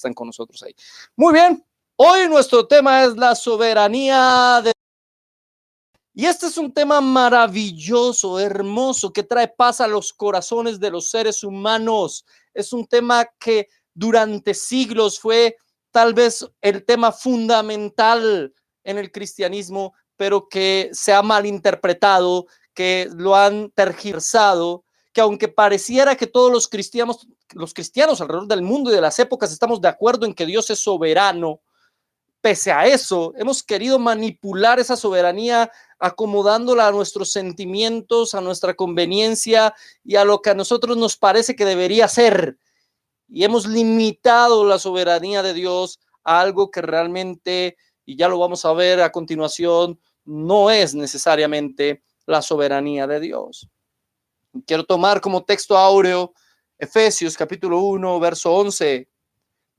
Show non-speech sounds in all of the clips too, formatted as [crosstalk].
están con nosotros ahí. Muy bien, hoy nuestro tema es la soberanía de... Y este es un tema maravilloso, hermoso, que trae paz a los corazones de los seres humanos. Es un tema que durante siglos fue tal vez el tema fundamental en el cristianismo, pero que se ha malinterpretado, que lo han tergiversado, que aunque pareciera que todos los cristianos, los cristianos alrededor del mundo y de las épocas estamos de acuerdo en que Dios es soberano, pese a eso, hemos querido manipular esa soberanía acomodándola a nuestros sentimientos, a nuestra conveniencia y a lo que a nosotros nos parece que debería ser. Y hemos limitado la soberanía de Dios a algo que realmente, y ya lo vamos a ver a continuación, no es necesariamente la soberanía de Dios. Quiero tomar como texto áureo Efesios capítulo 1, verso 11,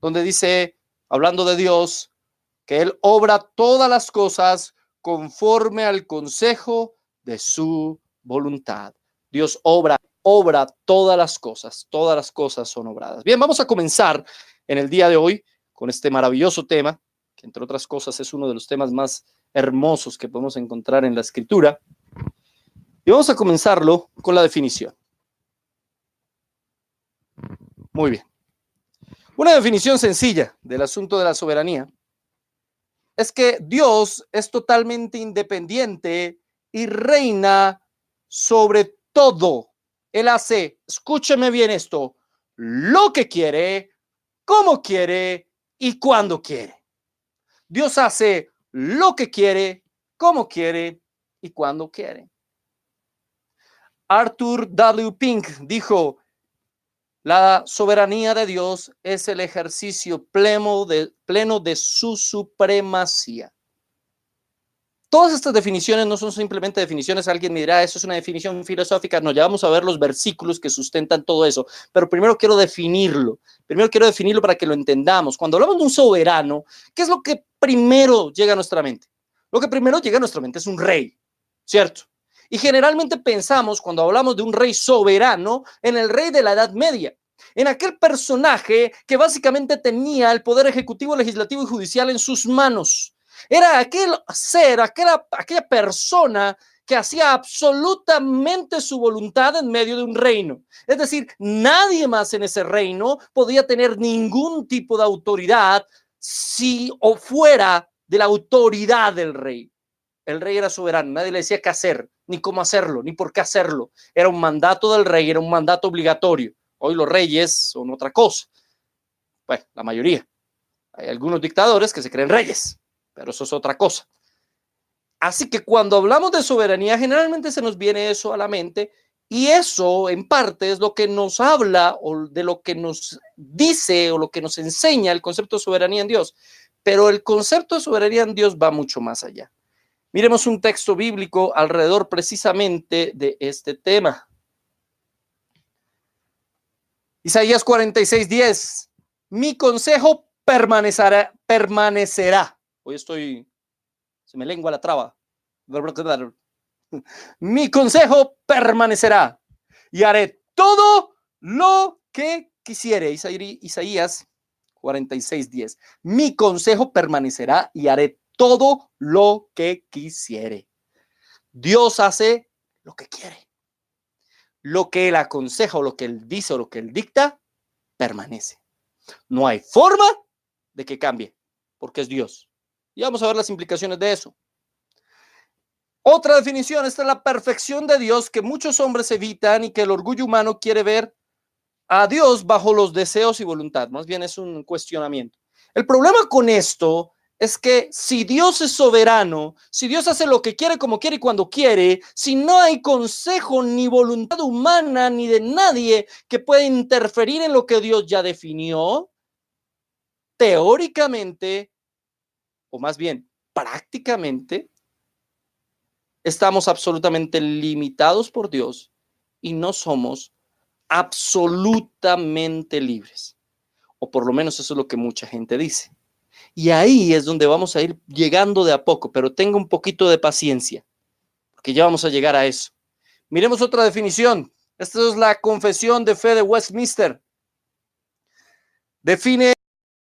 donde dice, hablando de Dios, que Él obra todas las cosas conforme al consejo de su voluntad. Dios obra, obra todas las cosas, todas las cosas son obradas. Bien, vamos a comenzar en el día de hoy con este maravilloso tema, que entre otras cosas es uno de los temas más hermosos que podemos encontrar en la escritura. Y vamos a comenzarlo con la definición. Muy bien. Una definición sencilla del asunto de la soberanía es que Dios es totalmente independiente y reina sobre todo. Él hace, escúcheme bien esto, lo que quiere, como quiere y cuando quiere. Dios hace lo que quiere, como quiere y cuando quiere. Arthur W. Pink dijo, la soberanía de Dios es el ejercicio pleno de, pleno de su supremacía. Todas estas definiciones no son simplemente definiciones, alguien me dirá, eso es una definición filosófica, no, ya vamos a ver los versículos que sustentan todo eso, pero primero quiero definirlo, primero quiero definirlo para que lo entendamos. Cuando hablamos de un soberano, ¿qué es lo que primero llega a nuestra mente? Lo que primero llega a nuestra mente es un rey, ¿cierto? Y generalmente pensamos, cuando hablamos de un rey soberano, en el rey de la Edad Media, en aquel personaje que básicamente tenía el poder ejecutivo, legislativo y judicial en sus manos. Era aquel ser, aquella, aquella persona que hacía absolutamente su voluntad en medio de un reino. Es decir, nadie más en ese reino podía tener ningún tipo de autoridad si o fuera de la autoridad del rey. El rey era soberano, nadie le decía qué hacer, ni cómo hacerlo, ni por qué hacerlo. Era un mandato del rey, era un mandato obligatorio. Hoy los reyes son otra cosa. Bueno, la mayoría. Hay algunos dictadores que se creen reyes, pero eso es otra cosa. Así que cuando hablamos de soberanía, generalmente se nos viene eso a la mente y eso en parte es lo que nos habla o de lo que nos dice o lo que nos enseña el concepto de soberanía en Dios. Pero el concepto de soberanía en Dios va mucho más allá. Miremos un texto bíblico alrededor precisamente de este tema. Isaías 46, 10. Mi consejo permanecerá, permanecerá. Hoy estoy, se me lengua la traba. [laughs] Mi consejo permanecerá y haré todo lo que quisiere. Isaías 46, 10. Mi consejo permanecerá y haré todo lo que quisiere. Dios hace lo que quiere. Lo que él aconseja o lo que él dice o lo que él dicta, permanece. No hay forma de que cambie, porque es Dios. Y vamos a ver las implicaciones de eso. Otra definición, esta es la perfección de Dios que muchos hombres evitan y que el orgullo humano quiere ver a Dios bajo los deseos y voluntad. Más bien es un cuestionamiento. El problema con esto es que si Dios es soberano, si Dios hace lo que quiere, como quiere y cuando quiere, si no hay consejo ni voluntad humana ni de nadie que pueda interferir en lo que Dios ya definió, teóricamente, o más bien prácticamente, estamos absolutamente limitados por Dios y no somos absolutamente libres. O por lo menos eso es lo que mucha gente dice. Y ahí es donde vamos a ir llegando de a poco, pero tenga un poquito de paciencia, porque ya vamos a llegar a eso. Miremos otra definición. Esta es la confesión de fe de Westminster. Define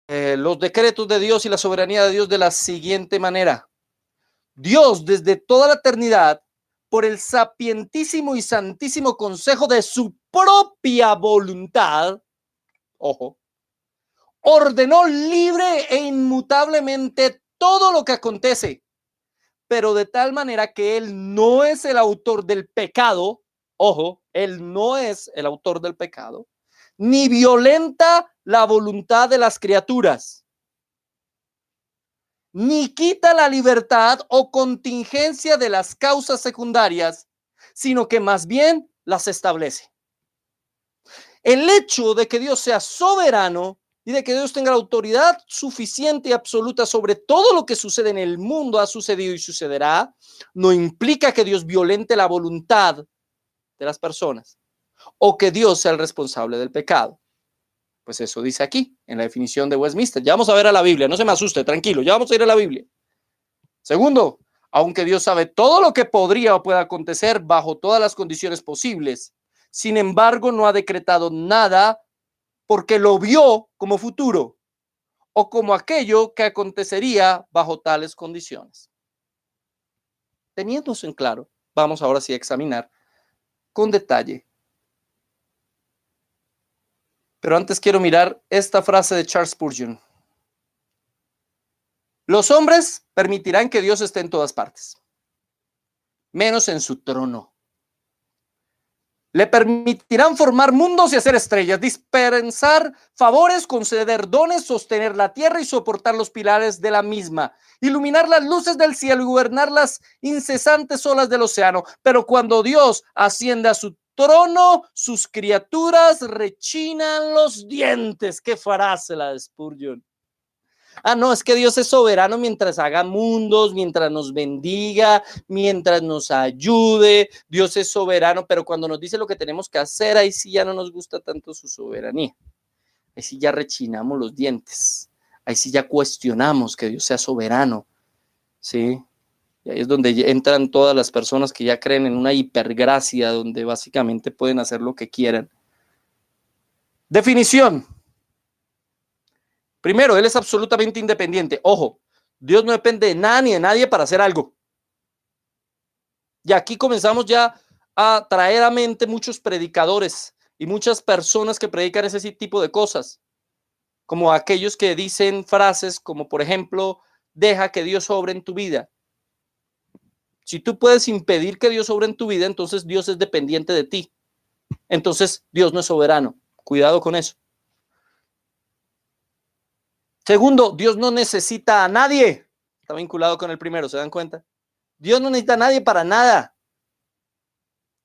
eh, los decretos de Dios y la soberanía de Dios de la siguiente manera. Dios desde toda la eternidad, por el sapientísimo y santísimo consejo de su propia voluntad, ojo, ordenó libre e inmutablemente todo lo que acontece, pero de tal manera que Él no es el autor del pecado, ojo, Él no es el autor del pecado, ni violenta la voluntad de las criaturas, ni quita la libertad o contingencia de las causas secundarias, sino que más bien las establece. El hecho de que Dios sea soberano y de que Dios tenga la autoridad suficiente y absoluta sobre todo lo que sucede en el mundo, ha sucedido y sucederá, no implica que Dios violente la voluntad de las personas o que Dios sea el responsable del pecado. Pues eso dice aquí, en la definición de Westminster. Ya vamos a ver a la Biblia, no se me asuste, tranquilo, ya vamos a ir a la Biblia. Segundo, aunque Dios sabe todo lo que podría o pueda acontecer bajo todas las condiciones posibles, sin embargo no ha decretado nada porque lo vio como futuro o como aquello que acontecería bajo tales condiciones. Teniendo eso en claro, vamos ahora sí a examinar con detalle pero antes quiero mirar esta frase de Charles Spurgeon. Los hombres permitirán que Dios esté en todas partes, menos en su trono. Le permitirán formar mundos y hacer estrellas, dispensar favores, conceder dones, sostener la tierra y soportar los pilares de la misma, iluminar las luces del cielo y gobernar las incesantes olas del océano. Pero cuando Dios asciende a su trono, sus criaturas rechinan los dientes. Qué frase la de Spurgeon. Ah, no, es que Dios es soberano mientras haga mundos, mientras nos bendiga, mientras nos ayude. Dios es soberano, pero cuando nos dice lo que tenemos que hacer, ahí sí ya no nos gusta tanto su soberanía. Ahí sí ya rechinamos los dientes. Ahí sí ya cuestionamos que Dios sea soberano. ¿Sí? Y ahí es donde entran todas las personas que ya creen en una hipergracia, donde básicamente pueden hacer lo que quieran. Definición. Primero, Él es absolutamente independiente. Ojo, Dios no depende de nada ni de nadie para hacer algo. Y aquí comenzamos ya a traer a mente muchos predicadores y muchas personas que predican ese tipo de cosas, como aquellos que dicen frases como, por ejemplo, deja que Dios sobre en tu vida. Si tú puedes impedir que Dios sobre en tu vida, entonces Dios es dependiente de ti. Entonces Dios no es soberano. Cuidado con eso. Segundo, Dios no necesita a nadie. Está vinculado con el primero, ¿se dan cuenta? Dios no necesita a nadie para nada.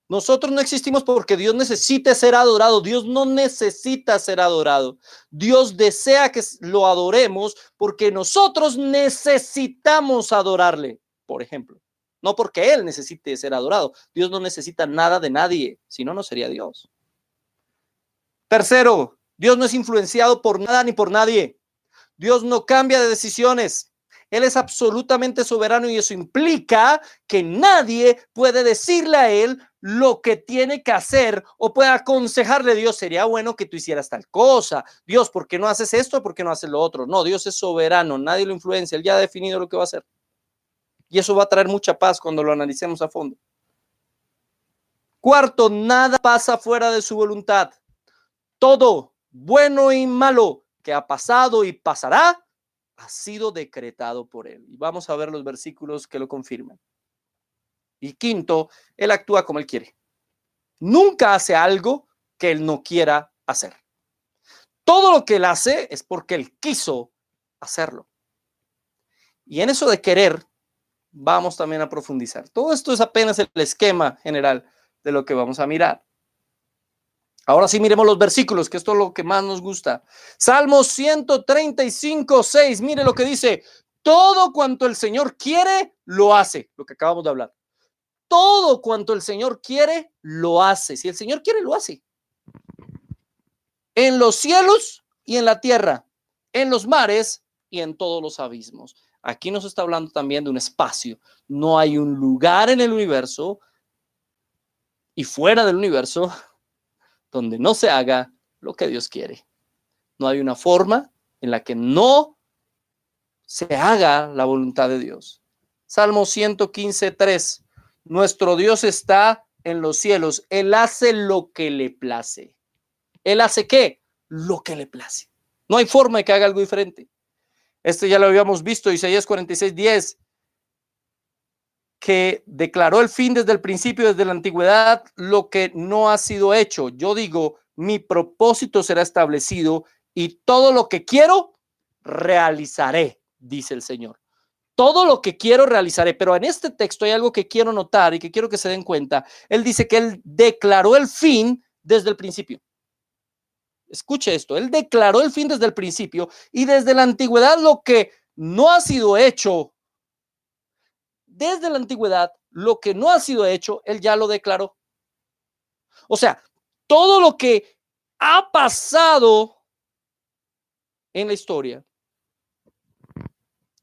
Nosotros no existimos porque Dios necesite ser adorado. Dios no necesita ser adorado. Dios desea que lo adoremos porque nosotros necesitamos adorarle, por ejemplo. No porque Él necesite ser adorado. Dios no necesita nada de nadie, si no, no sería Dios. Tercero, Dios no es influenciado por nada ni por nadie. Dios no cambia de decisiones. Él es absolutamente soberano y eso implica que nadie puede decirle a Él lo que tiene que hacer o puede aconsejarle, Dios, sería bueno que tú hicieras tal cosa. Dios, ¿por qué no haces esto? ¿Por qué no haces lo otro? No, Dios es soberano, nadie lo influencia, Él ya ha definido lo que va a hacer. Y eso va a traer mucha paz cuando lo analicemos a fondo. Cuarto, nada pasa fuera de su voluntad. Todo, bueno y malo, ha pasado y pasará, ha sido decretado por él. Y vamos a ver los versículos que lo confirman. Y quinto, él actúa como él quiere. Nunca hace algo que él no quiera hacer. Todo lo que él hace es porque él quiso hacerlo. Y en eso de querer, vamos también a profundizar. Todo esto es apenas el esquema general de lo que vamos a mirar. Ahora sí miremos los versículos, que esto es lo que más nos gusta. Salmo 135, 6, mire lo que dice, todo cuanto el Señor quiere, lo hace, lo que acabamos de hablar. Todo cuanto el Señor quiere, lo hace. Si el Señor quiere, lo hace. En los cielos y en la tierra, en los mares y en todos los abismos. Aquí nos está hablando también de un espacio. No hay un lugar en el universo y fuera del universo donde no se haga lo que Dios quiere. No hay una forma en la que no se haga la voluntad de Dios. Salmo 115, 3. Nuestro Dios está en los cielos. Él hace lo que le place. ¿Él hace qué? Lo que le place. No hay forma de que haga algo diferente. Este ya lo habíamos visto, Isaías 46, 10, que declaró el fin desde el principio, desde la antigüedad, lo que no ha sido hecho. Yo digo, mi propósito será establecido y todo lo que quiero, realizaré, dice el Señor. Todo lo que quiero realizaré, pero en este texto hay algo que quiero notar y que quiero que se den cuenta. Él dice que él declaró el fin desde el principio. Escuche esto, él declaró el fin desde el principio y desde la antigüedad lo que no ha sido hecho. Desde la antigüedad, lo que no ha sido hecho, él ya lo declaró. O sea, todo lo que ha pasado en la historia,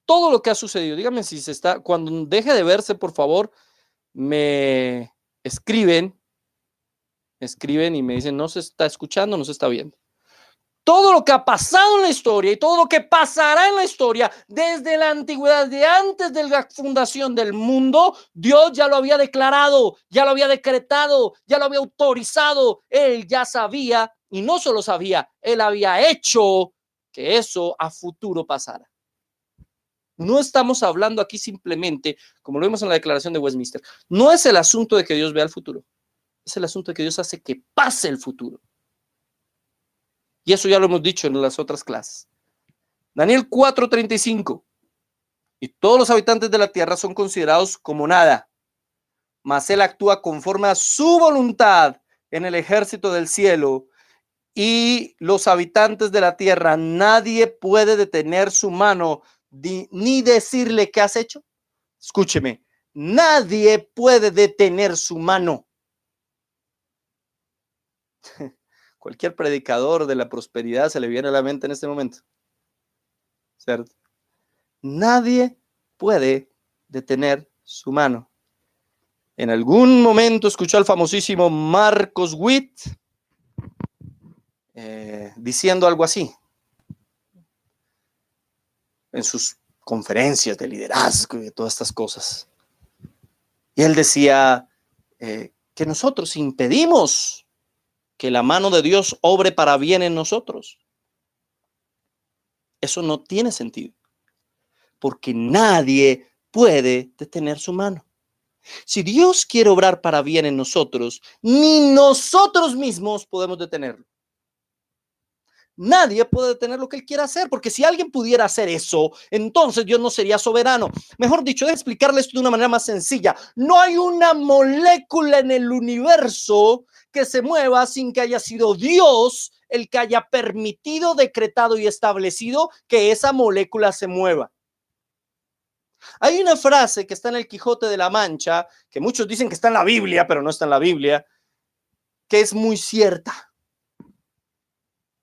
todo lo que ha sucedido, dígame si se está, cuando deje de verse, por favor, me escriben escriben y me dicen, no se está escuchando, no se está viendo. Todo lo que ha pasado en la historia y todo lo que pasará en la historia desde la antigüedad, de antes de la fundación del mundo, Dios ya lo había declarado, ya lo había decretado, ya lo había autorizado. Él ya sabía, y no solo sabía, él había hecho que eso a futuro pasara. No estamos hablando aquí simplemente, como lo vimos en la declaración de Westminster, no es el asunto de que Dios vea el futuro es el asunto de que Dios hace que pase el futuro. Y eso ya lo hemos dicho en las otras clases. Daniel 4:35. Y todos los habitantes de la tierra son considerados como nada, mas él actúa conforme a su voluntad en el ejército del cielo y los habitantes de la tierra, nadie puede detener su mano ni decirle qué has hecho. Escúcheme, nadie puede detener su mano. Cualquier predicador de la prosperidad se le viene a la mente en este momento. ¿Cierto? Nadie puede detener su mano. En algún momento escuchó al famosísimo Marcos Witt eh, diciendo algo así en sus conferencias de liderazgo y de todas estas cosas. Y él decía eh, que nosotros impedimos que la mano de Dios obre para bien en nosotros. Eso no tiene sentido, porque nadie puede detener su mano. Si Dios quiere obrar para bien en nosotros, ni nosotros mismos podemos detenerlo. Nadie puede detener lo que Él quiera hacer, porque si alguien pudiera hacer eso, entonces Dios no sería soberano. Mejor dicho, de explicarle esto de una manera más sencilla. No hay una molécula en el universo que se mueva sin que haya sido Dios el que haya permitido, decretado y establecido que esa molécula se mueva. Hay una frase que está en el Quijote de la Mancha, que muchos dicen que está en la Biblia, pero no está en la Biblia, que es muy cierta.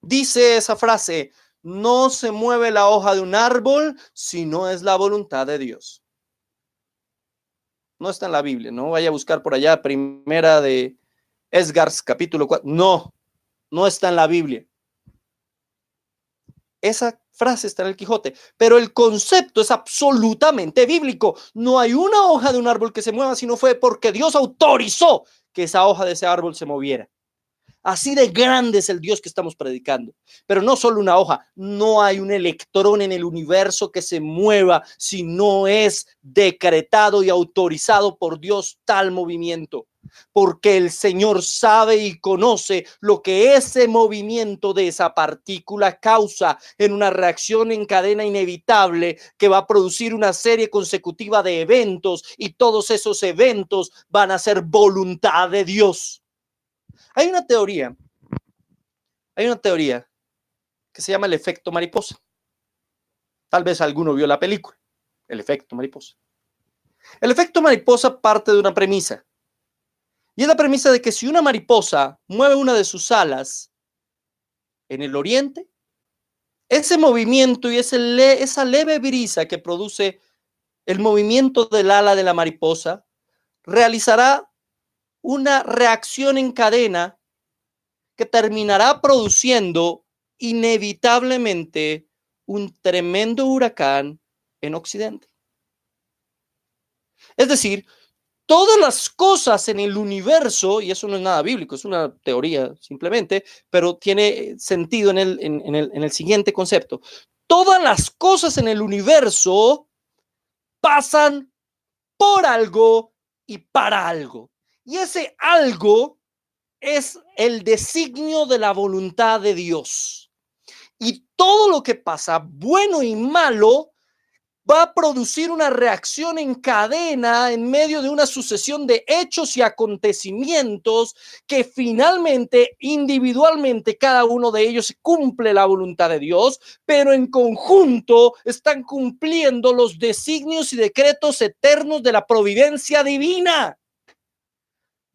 Dice esa frase, no se mueve la hoja de un árbol si no es la voluntad de Dios. No está en la Biblia, no vaya a buscar por allá primera de Esgars capítulo 4. No, no está en la Biblia. Esa frase está en el Quijote, pero el concepto es absolutamente bíblico. No hay una hoja de un árbol que se mueva si no fue porque Dios autorizó que esa hoja de ese árbol se moviera. Así de grande es el Dios que estamos predicando. Pero no solo una hoja, no hay un electrón en el universo que se mueva si no es decretado y autorizado por Dios tal movimiento. Porque el Señor sabe y conoce lo que ese movimiento de esa partícula causa en una reacción en cadena inevitable que va a producir una serie consecutiva de eventos y todos esos eventos van a ser voluntad de Dios. Hay una teoría, hay una teoría que se llama el efecto mariposa. Tal vez alguno vio la película, el efecto mariposa. El efecto mariposa parte de una premisa. Y es la premisa de que si una mariposa mueve una de sus alas en el oriente, ese movimiento y ese esa leve brisa que produce el movimiento del ala de la mariposa realizará una reacción en cadena que terminará produciendo inevitablemente un tremendo huracán en Occidente. Es decir, todas las cosas en el universo, y eso no es nada bíblico, es una teoría simplemente, pero tiene sentido en el, en, el, en el siguiente concepto. Todas las cosas en el universo pasan por algo y para algo. Y ese algo es el designio de la voluntad de Dios. Y todo lo que pasa, bueno y malo, va a producir una reacción en cadena en medio de una sucesión de hechos y acontecimientos que finalmente, individualmente, cada uno de ellos cumple la voluntad de Dios, pero en conjunto están cumpliendo los designios y decretos eternos de la providencia divina.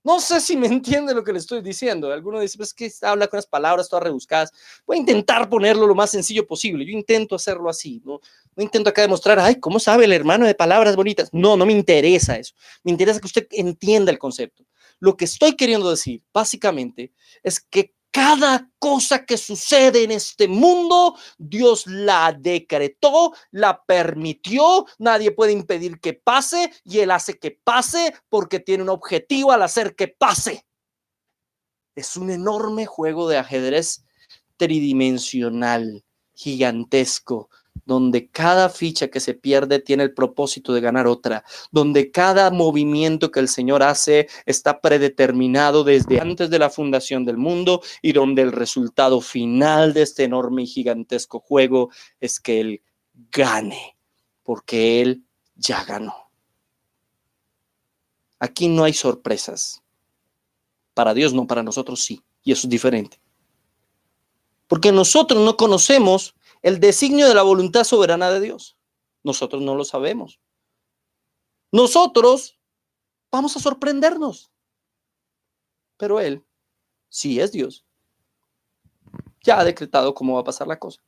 No sé si me [laughs] entiende lo que le estoy diciendo. Alguno dice, pues que habla con las palabras todas rebuscadas. Voy a intentar ponerlo lo más sencillo posible. Yo intento hacerlo así. No, no intento acá demostrar, ay, ¿cómo sabe el hermano de palabras bonitas? No, no me interesa eso. Me interesa que usted entienda el concepto. Lo que estoy queriendo decir, básicamente, es que cada cosa que sucede en este mundo, Dios la decretó, la permitió, nadie puede impedir que pase y Él hace que pase porque tiene un objetivo al hacer que pase. Es un enorme juego de ajedrez tridimensional, gigantesco, donde cada ficha que se pierde tiene el propósito de ganar otra, donde cada movimiento que el Señor hace está predeterminado desde antes de la fundación del mundo y donde el resultado final de este enorme y gigantesco juego es que Él gane, porque Él ya ganó. Aquí no hay sorpresas. Para Dios no, para nosotros sí, y eso es diferente. Porque nosotros no conocemos el designio de la voluntad soberana de Dios. Nosotros no lo sabemos. Nosotros vamos a sorprendernos. Pero Él sí es Dios. Ya ha decretado cómo va a pasar la cosa.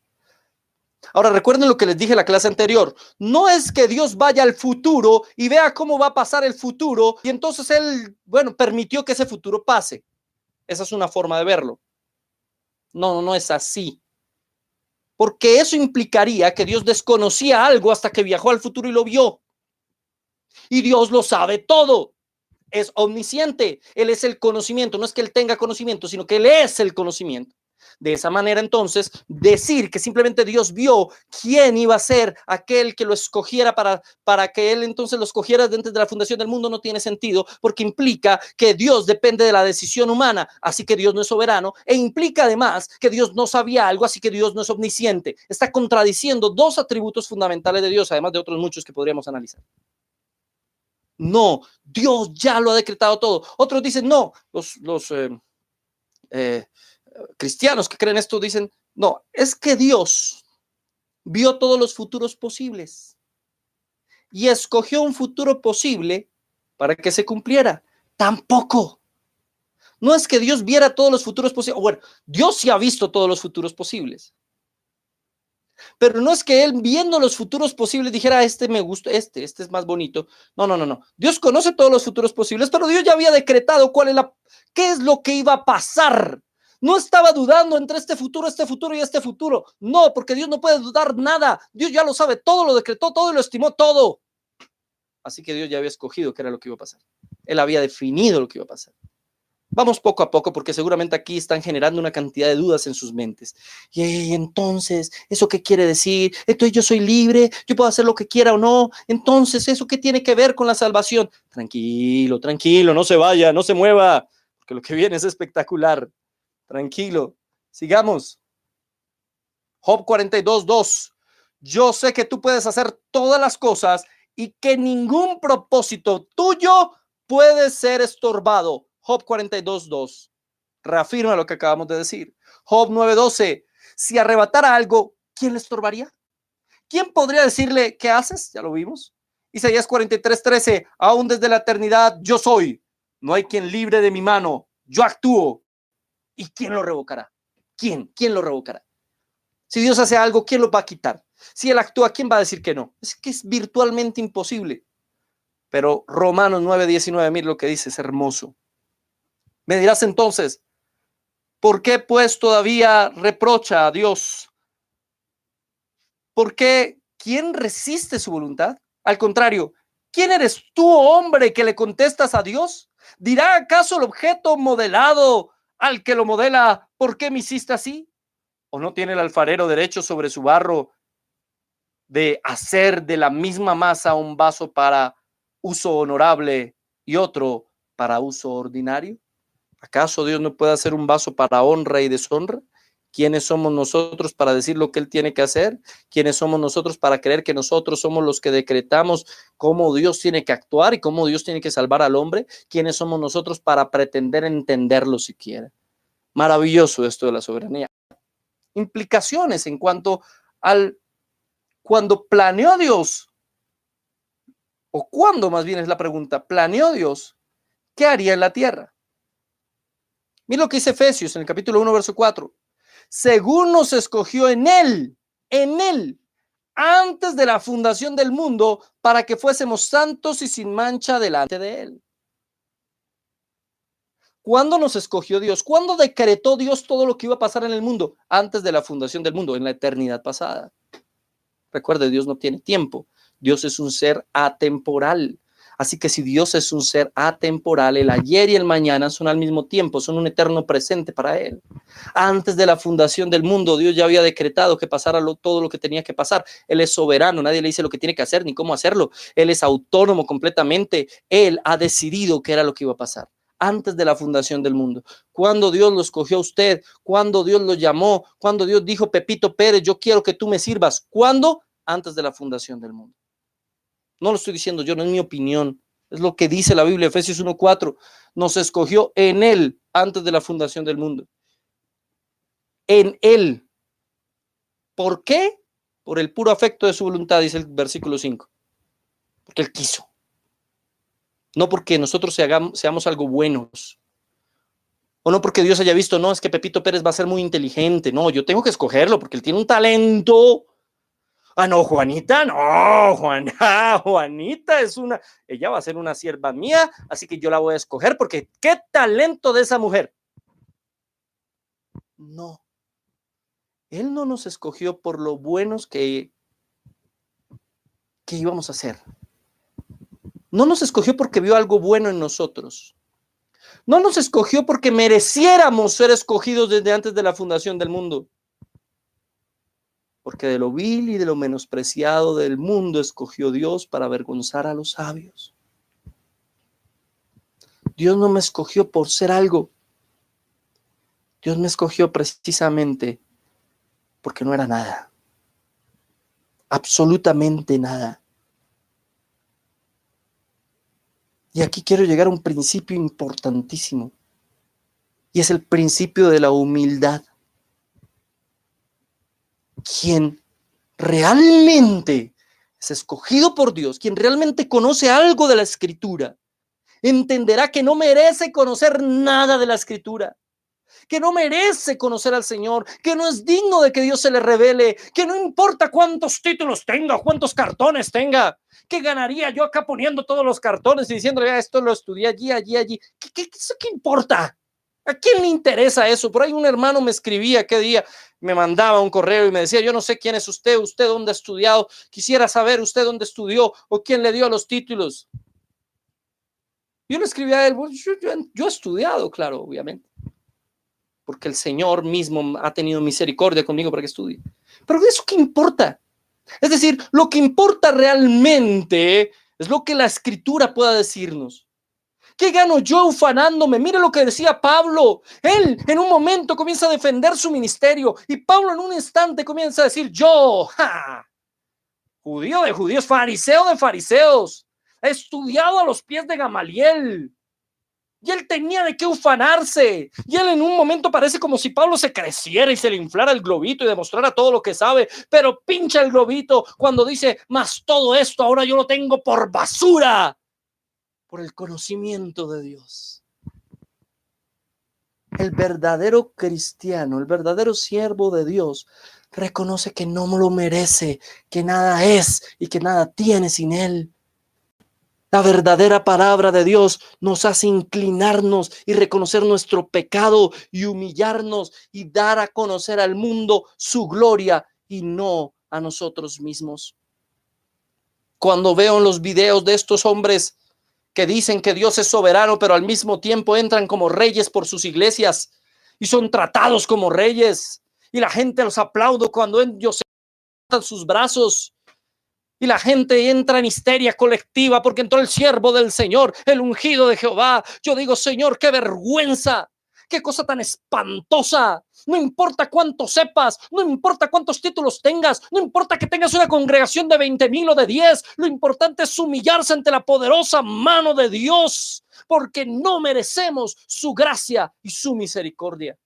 Ahora recuerden lo que les dije en la clase anterior. No es que Dios vaya al futuro y vea cómo va a pasar el futuro y entonces Él, bueno, permitió que ese futuro pase. Esa es una forma de verlo. No, no es así porque eso implicaría que Dios desconocía algo hasta que viajó al futuro y lo vio. Y Dios lo sabe todo. Es omnisciente. Él es el conocimiento. No es que Él tenga conocimiento, sino que Él es el conocimiento. De esa manera, entonces, decir que simplemente Dios vio quién iba a ser aquel que lo escogiera para, para que Él entonces lo escogiera dentro de la fundación del mundo no tiene sentido, porque implica que Dios depende de la decisión humana, así que Dios no es soberano, e implica además que Dios no sabía algo, así que Dios no es omnisciente. Está contradiciendo dos atributos fundamentales de Dios, además de otros muchos que podríamos analizar. No, Dios ya lo ha decretado todo. Otros dicen, no, los, los eh, eh, cristianos que creen esto dicen, no, es que Dios vio todos los futuros posibles y escogió un futuro posible para que se cumpliera. Tampoco. No es que Dios viera todos los futuros posibles. Bueno, Dios sí ha visto todos los futuros posibles. Pero no es que Él viendo los futuros posibles dijera, este me gusta, este, este es más bonito. No, no, no, no. Dios conoce todos los futuros posibles, pero Dios ya había decretado cuál es la, qué es lo que iba a pasar no estaba dudando entre este futuro, este futuro y este futuro. No, porque Dios no puede dudar nada. Dios ya lo sabe, todo lo decretó, todo lo estimó, todo. Así que Dios ya había escogido qué era lo que iba a pasar. Él había definido lo que iba a pasar. Vamos poco a poco porque seguramente aquí están generando una cantidad de dudas en sus mentes. Y entonces, ¿eso qué quiere decir? Entonces yo soy libre, yo puedo hacer lo que quiera o no. Entonces, ¿eso qué tiene que ver con la salvación? Tranquilo, tranquilo, no se vaya, no se mueva, porque lo que viene es espectacular. Tranquilo. Sigamos. Job 42, 2. Yo sé que tú puedes hacer todas las cosas y que ningún propósito tuyo puede ser estorbado. Job 42, 2. Reafirma lo que acabamos de decir. Job 9:12. Si arrebatara algo, ¿quién le estorbaría? ¿Quién podría decirle qué haces? Ya lo vimos. Isaías 43, 13. Aún desde la eternidad yo soy. No hay quien libre de mi mano. Yo actúo ¿Y quién lo revocará? ¿Quién? ¿Quién lo revocará? Si Dios hace algo, ¿quién lo va a quitar? Si Él actúa, ¿quién va a decir que no? Es que es virtualmente imposible. Pero Romanos 9, 19, mira lo que dice, es hermoso. Me dirás entonces, ¿por qué pues todavía reprocha a Dios? Porque ¿quién resiste su voluntad? Al contrario, ¿quién eres tú, hombre, que le contestas a Dios? ¿Dirá acaso el objeto modelado al que lo modela, ¿por qué me hiciste así? ¿O no tiene el alfarero derecho sobre su barro de hacer de la misma masa un vaso para uso honorable y otro para uso ordinario? ¿Acaso Dios no puede hacer un vaso para honra y deshonra? ¿Quiénes somos nosotros para decir lo que Él tiene que hacer? ¿Quiénes somos nosotros para creer que nosotros somos los que decretamos cómo Dios tiene que actuar y cómo Dios tiene que salvar al hombre? ¿Quiénes somos nosotros para pretender entenderlo siquiera? Maravilloso esto de la soberanía. Implicaciones en cuanto al cuando planeó Dios, o cuándo más bien es la pregunta, planeó Dios, ¿qué haría en la tierra? Mira lo que dice Efesios en el capítulo 1, verso 4 según nos escogió en Él, en Él, antes de la fundación del mundo, para que fuésemos santos y sin mancha delante de Él. ¿Cuándo nos escogió Dios? ¿Cuándo decretó Dios todo lo que iba a pasar en el mundo? Antes de la fundación del mundo, en la eternidad pasada. Recuerde, Dios no tiene tiempo. Dios es un ser atemporal. Así que si Dios es un ser atemporal, el ayer y el mañana son al mismo tiempo, son un eterno presente para Él. Antes de la fundación del mundo, Dios ya había decretado que pasara todo lo que tenía que pasar. Él es soberano, nadie le dice lo que tiene que hacer ni cómo hacerlo. Él es autónomo completamente. Él ha decidido qué era lo que iba a pasar antes de la fundación del mundo. Cuando Dios lo escogió a usted, cuando Dios lo llamó, cuando Dios dijo, Pepito Pérez, yo quiero que tú me sirvas. ¿Cuándo? Antes de la fundación del mundo. No lo estoy diciendo yo, no es mi opinión. Es lo que dice la Biblia, Efesios 1.4. Nos escogió en Él antes de la fundación del mundo. En Él. ¿Por qué? Por el puro afecto de su voluntad, dice el versículo 5. Porque Él quiso. No porque nosotros seamos algo buenos. O no porque Dios haya visto, no, es que Pepito Pérez va a ser muy inteligente. No, yo tengo que escogerlo porque él tiene un talento Ah, no, Juanita, no, Juana, [laughs] Juanita es una, ella va a ser una sierva mía, así que yo la voy a escoger porque qué talento de esa mujer. No, él no nos escogió por lo buenos que, que íbamos a hacer. No nos escogió porque vio algo bueno en nosotros. No nos escogió porque mereciéramos ser escogidos desde antes de la fundación del mundo porque de lo vil y de lo menospreciado del mundo escogió Dios para avergonzar a los sabios. Dios no me escogió por ser algo. Dios me escogió precisamente porque no era nada. Absolutamente nada. Y aquí quiero llegar a un principio importantísimo. Y es el principio de la humildad quien realmente es escogido por Dios, quien realmente conoce algo de la escritura, entenderá que no merece conocer nada de la escritura, que no merece conocer al Señor, que no es digno de que Dios se le revele, que no importa cuántos títulos tenga, cuántos cartones tenga, que ganaría yo acá poniendo todos los cartones y diciéndole, ah, esto lo estudié allí, allí, allí. ¿Qué, importa? ¿A quién le interesa eso? Por ahí un hermano me escribía qué día, me mandaba un correo y me decía, yo no sé quién es usted, usted dónde ha estudiado, quisiera saber usted dónde estudió o quién le dio los títulos. Yo le escribí a él, yo, yo, he estudiado, claro, obviamente, porque el Señor mismo ha tenido misericordia conmigo para que estudie. Pero ¿eso qué importa? Es decir, lo que importa realmente es lo que la escritura pueda decirnos. ¿Qué gano yo ufanándome? Mire lo que decía Pablo. Él en un momento comienza a defender su ministerio y Pablo en un instante comienza a decir, yo, judío de judíos, fariseo de fariseos, estudiado a los pies de Gamaliel. Y él tenía de qué ufanarse. Y él en un momento parece como si Pablo se creciera y se le inflara el globito y demostrara todo lo que sabe, pero pincha el globito cuando dice, más todo esto ahora yo lo tengo por basura por el conocimiento de Dios. El verdadero cristiano, el verdadero siervo de Dios, reconoce que no lo merece, que nada es y que nada tiene sin Él. La verdadera palabra de Dios nos hace inclinarnos y reconocer nuestro pecado y humillarnos y dar a conocer al mundo su gloria y no a nosotros mismos. Cuando veo en los videos de estos hombres que dicen que Dios es soberano, pero al mismo tiempo entran como reyes por sus iglesias y son tratados como reyes, y la gente los aplaudo cuando ellos se sus brazos. Y la gente entra en histeria colectiva porque entró el siervo del Señor, el ungido de Jehová. Yo digo, Señor, qué vergüenza, qué cosa tan espantosa. No importa cuánto sepas, no importa cuántos títulos tengas, no importa que tengas una congregación de 20 mil o de 10, lo importante es humillarse ante la poderosa mano de Dios, porque no merecemos su gracia y su misericordia.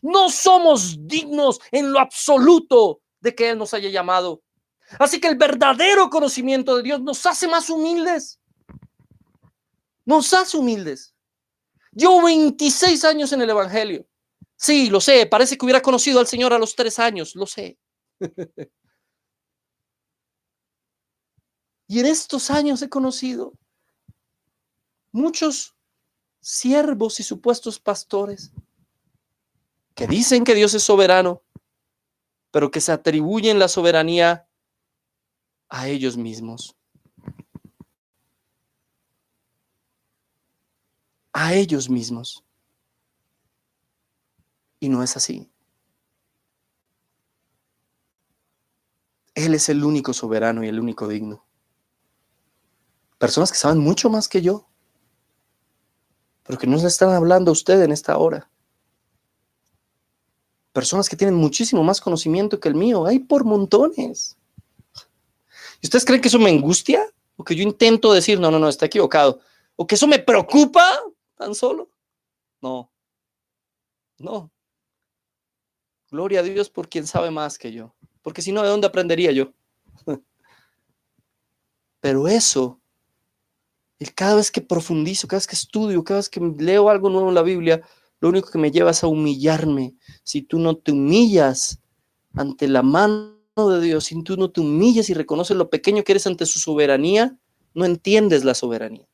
No somos dignos en lo absoluto de que Él nos haya llamado. Así que el verdadero conocimiento de Dios nos hace más humildes. Nos hace humildes. Llevo 26 años en el Evangelio. Sí, lo sé, parece que hubiera conocido al Señor a los tres años, lo sé. [laughs] y en estos años he conocido muchos siervos y supuestos pastores que dicen que Dios es soberano, pero que se atribuyen la soberanía a ellos mismos. A ellos mismos. Y no es así. Él es el único soberano y el único digno. Personas que saben mucho más que yo, pero que no le están hablando a usted en esta hora. Personas que tienen muchísimo más conocimiento que el mío, hay por montones. ¿Y ustedes creen que eso me angustia? ¿O que yo intento decir, no, no, no, está equivocado? ¿O que eso me preocupa tan solo? No, no. Gloria a Dios por quien sabe más que yo. Porque si no, ¿de dónde aprendería yo? [laughs] Pero eso, cada vez que profundizo, cada vez que estudio, cada vez que leo algo nuevo en la Biblia, lo único que me lleva es a humillarme. Si tú no te humillas ante la mano de Dios, si tú no te humillas y reconoces lo pequeño que eres ante su soberanía, no entiendes la soberanía.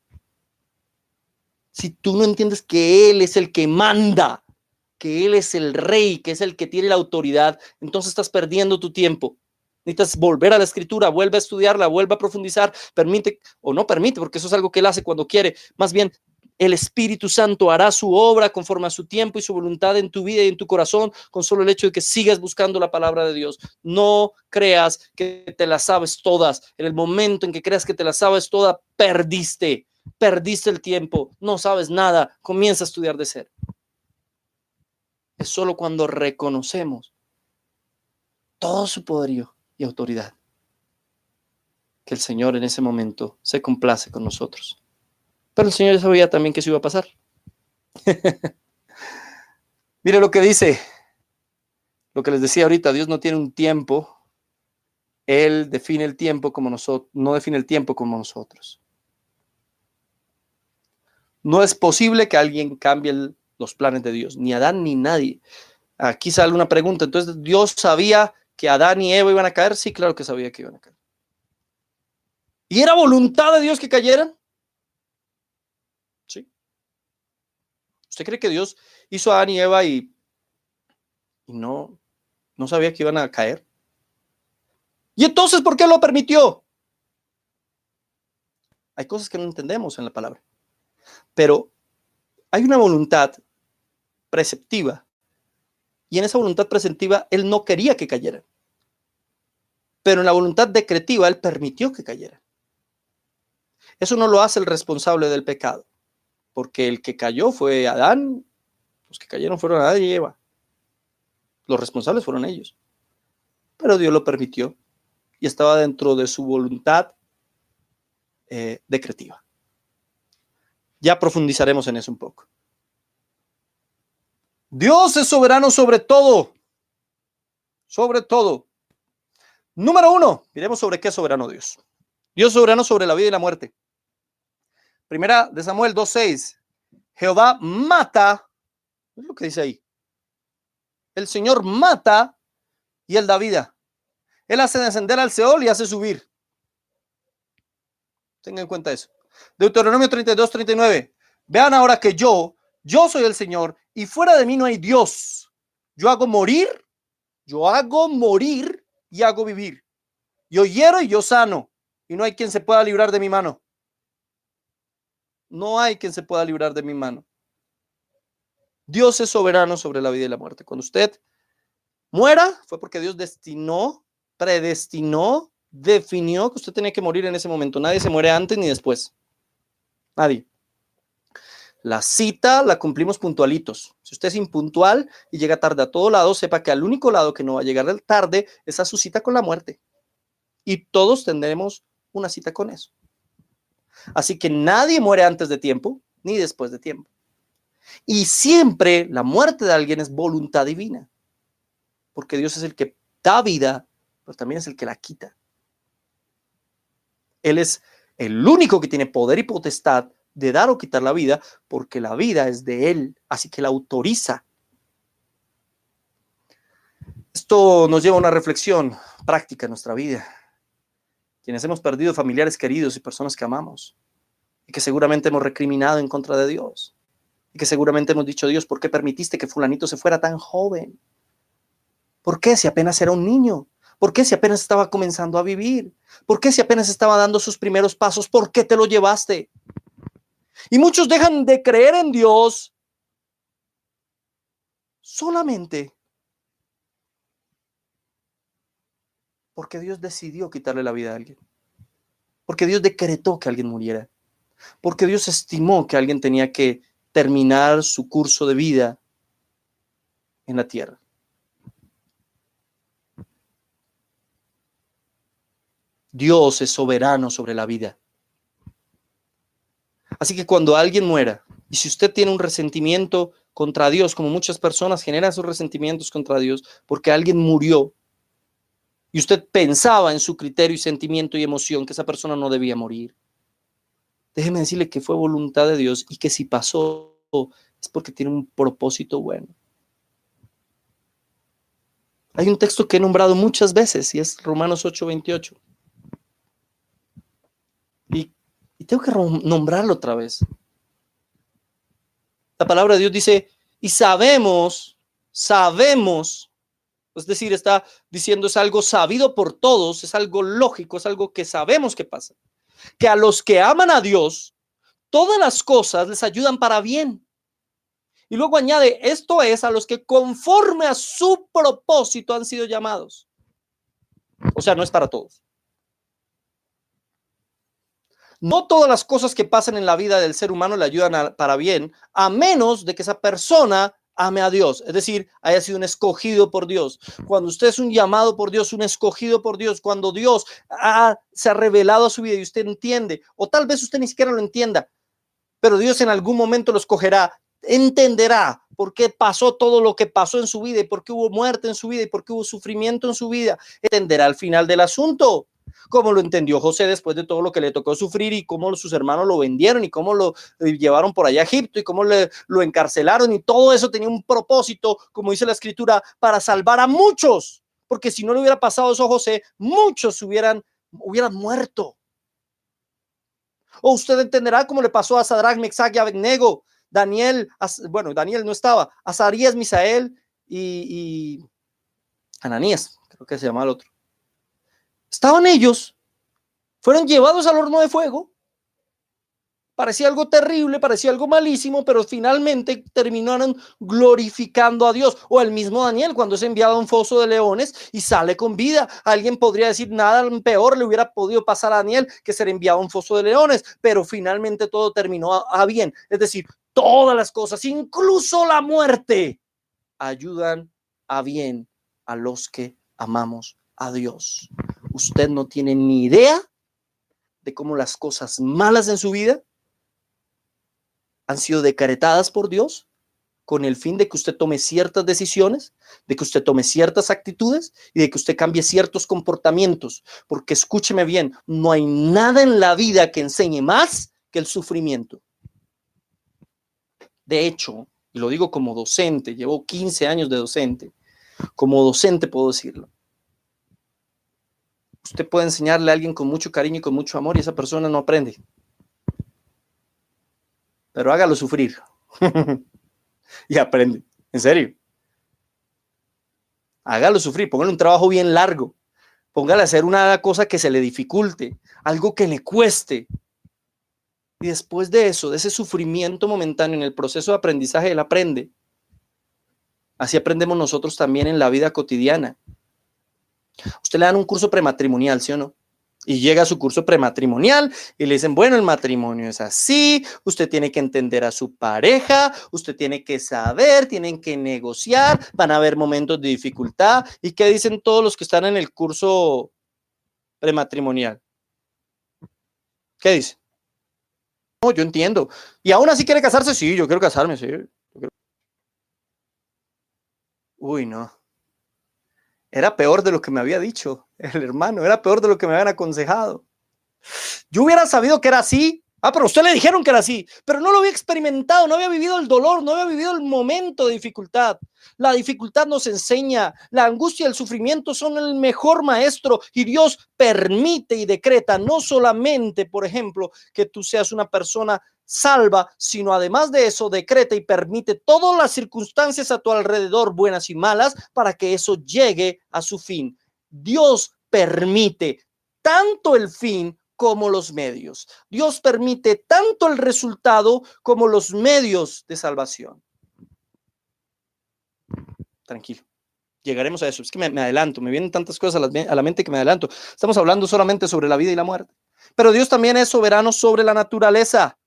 Si tú no entiendes que Él es el que manda, que Él es el rey, que es el que tiene la autoridad, entonces estás perdiendo tu tiempo. Necesitas volver a la escritura, vuelve a estudiarla, vuelve a profundizar, permite o no permite, porque eso es algo que Él hace cuando quiere. Más bien, el Espíritu Santo hará su obra conforme a su tiempo y su voluntad en tu vida y en tu corazón con solo el hecho de que sigas buscando la palabra de Dios. No creas que te la sabes todas. En el momento en que creas que te la sabes toda, perdiste, perdiste el tiempo, no sabes nada, comienza a estudiar de ser. Es solo cuando reconocemos todo su poderío y autoridad que el Señor en ese momento se complace con nosotros. Pero el Señor ya sabía también que eso iba a pasar. [laughs] Mire lo que dice, lo que les decía ahorita, Dios no tiene un tiempo, Él define el tiempo como nosotros, no define el tiempo como nosotros. No es posible que alguien cambie los planes de Dios, ni Adán ni nadie. Aquí sale una pregunta, entonces Dios sabía que Adán y Eva iban a caer, sí, claro que sabía que iban a caer. ¿Y era voluntad de Dios que cayeran? ¿Usted cree que Dios hizo a Adán y Eva y, no, no sabía que iban a caer? ¿Y entonces por qué lo permitió? Hay cosas que no entendemos en la palabra, pero hay una voluntad preceptiva y en esa voluntad preceptiva él no quería que cayera, pero en la voluntad decretiva él permitió que cayera. Eso no lo hace el responsable del pecado porque el que cayó fue Adán, los que cayeron fueron Adán y Eva. Los responsables fueron ellos. Pero Dios lo permitió y estaba dentro de su voluntad eh, decretiva. Ya profundizaremos en eso un poco. Dios es soberano sobre todo. Sobre todo. Número uno, miremos sobre qué es soberano Dios. Dios soberano sobre la vida y la muerte. Primera de Samuel 2.6. Jehová mata. Es lo que dice ahí. El Señor mata y él da vida. Él hace descender al Seol y hace subir. Tengan en cuenta eso. Deuteronomio 32, 39. Vean ahora que yo, yo soy el Señor y fuera de mí no hay Dios. Yo hago morir, yo hago morir y hago vivir. Yo hiero y yo sano, y no hay quien se pueda librar de mi mano. No hay quien se pueda librar de mi mano. Dios es soberano sobre la vida y la muerte. Cuando usted muera, fue porque Dios destinó, predestinó, definió que usted tenía que morir en ese momento. Nadie se muere antes ni después. Nadie. La cita la cumplimos puntualitos. Si usted es impuntual y llega tarde a todo lado, sepa que al único lado que no va a llegar tarde es a su cita con la muerte. Y todos tendremos una cita con eso. Así que nadie muere antes de tiempo ni después de tiempo. Y siempre la muerte de alguien es voluntad divina. Porque Dios es el que da vida, pero también es el que la quita. Él es el único que tiene poder y potestad de dar o quitar la vida, porque la vida es de Él, así que la autoriza. Esto nos lleva a una reflexión práctica en nuestra vida. Quienes hemos perdido familiares queridos y personas que amamos, y que seguramente hemos recriminado en contra de Dios, y que seguramente hemos dicho, Dios, ¿por qué permitiste que fulanito se fuera tan joven? ¿Por qué si apenas era un niño? ¿Por qué si apenas estaba comenzando a vivir? ¿Por qué si apenas estaba dando sus primeros pasos? ¿Por qué te lo llevaste? Y muchos dejan de creer en Dios solamente porque Dios decidió quitarle la vida a alguien. Porque Dios decretó que alguien muriera. Porque Dios estimó que alguien tenía que terminar su curso de vida en la tierra. Dios es soberano sobre la vida. Así que cuando alguien muera, y si usted tiene un resentimiento contra Dios, como muchas personas generan sus resentimientos contra Dios, porque alguien murió, y usted pensaba en su criterio y sentimiento y emoción que esa persona no debía morir, déjeme decirle que fue voluntad de Dios y que si pasó es porque tiene un propósito bueno. Hay un texto que he nombrado muchas veces y es Romanos 8:28. Y tengo que nombrarlo otra vez. La palabra de Dios dice, y sabemos, sabemos, es decir, está diciendo es algo sabido por todos, es algo lógico, es algo que sabemos que pasa. Que a los que aman a Dios, todas las cosas les ayudan para bien. Y luego añade, esto es a los que conforme a su propósito han sido llamados. O sea, no es para todos. No todas las cosas que pasan en la vida del ser humano le ayudan para bien, a menos de que esa persona ame a Dios, es decir, haya sido un escogido por Dios. Cuando usted es un llamado por Dios, un escogido por Dios, cuando Dios se ha revelado a su vida y usted entiende, o tal vez usted ni siquiera lo entienda, pero Dios en algún momento lo escogerá, entenderá por qué pasó todo lo que pasó en su vida y por qué hubo muerte en su vida y por qué hubo sufrimiento en su vida, entenderá al final del asunto como lo entendió José después de todo lo que le tocó sufrir y cómo sus hermanos lo vendieron y cómo lo eh, llevaron por allá a Egipto y cómo le, lo encarcelaron y todo eso tenía un propósito, como dice la escritura, para salvar a muchos, porque si no le hubiera pasado eso a José, muchos hubieran, hubieran muerto. O usted entenderá cómo le pasó a Sadrach, Mexag y Abednego, Daniel, bueno, Daniel no estaba, Azarías, Misael y, y Ananías, creo que se llama el otro. Estaban ellos, fueron llevados al horno de fuego. Parecía algo terrible, parecía algo malísimo, pero finalmente terminaron glorificando a Dios. O el mismo Daniel cuando es enviado a un foso de leones y sale con vida. Alguien podría decir nada peor le hubiera podido pasar a Daniel que ser enviado a un foso de leones, pero finalmente todo terminó a, a bien. Es decir, todas las cosas, incluso la muerte, ayudan a bien a los que amamos a Dios usted no tiene ni idea de cómo las cosas malas en su vida han sido decretadas por Dios con el fin de que usted tome ciertas decisiones, de que usted tome ciertas actitudes y de que usted cambie ciertos comportamientos. Porque escúcheme bien, no hay nada en la vida que enseñe más que el sufrimiento. De hecho, y lo digo como docente, llevo 15 años de docente, como docente puedo decirlo, Usted puede enseñarle a alguien con mucho cariño y con mucho amor y esa persona no aprende. Pero hágalo sufrir. [laughs] y aprende. En serio. Hágalo sufrir. Póngale un trabajo bien largo. Póngale a hacer una cosa que se le dificulte, algo que le cueste. Y después de eso, de ese sufrimiento momentáneo en el proceso de aprendizaje, él aprende. Así aprendemos nosotros también en la vida cotidiana. Usted le dan un curso prematrimonial, ¿sí o no? Y llega a su curso prematrimonial y le dicen, bueno, el matrimonio es así, usted tiene que entender a su pareja, usted tiene que saber, tienen que negociar, van a haber momentos de dificultad. ¿Y qué dicen todos los que están en el curso prematrimonial? ¿Qué dice? No, yo entiendo. ¿Y aún así quiere casarse? Sí, yo quiero casarme, sí. Uy, no. Era peor de lo que me había dicho el hermano, era peor de lo que me habían aconsejado. Yo hubiera sabido que era así. Ah, pero usted le dijeron que era así, pero no lo había experimentado, no había vivido el dolor, no había vivido el momento de dificultad. La dificultad nos enseña, la angustia y el sufrimiento son el mejor maestro y Dios permite y decreta no solamente, por ejemplo, que tú seas una persona salva, sino además de eso decreta y permite todas las circunstancias a tu alrededor, buenas y malas, para que eso llegue a su fin. Dios permite tanto el fin como los medios. Dios permite tanto el resultado como los medios de salvación. Tranquilo. Llegaremos a eso. Es que me, adelanto, me vienen tantas cosas a la, a la mente que me adelanto. Estamos hablando solamente sobre la vida y la muerte. Pero Dios también es soberano sobre la naturaleza.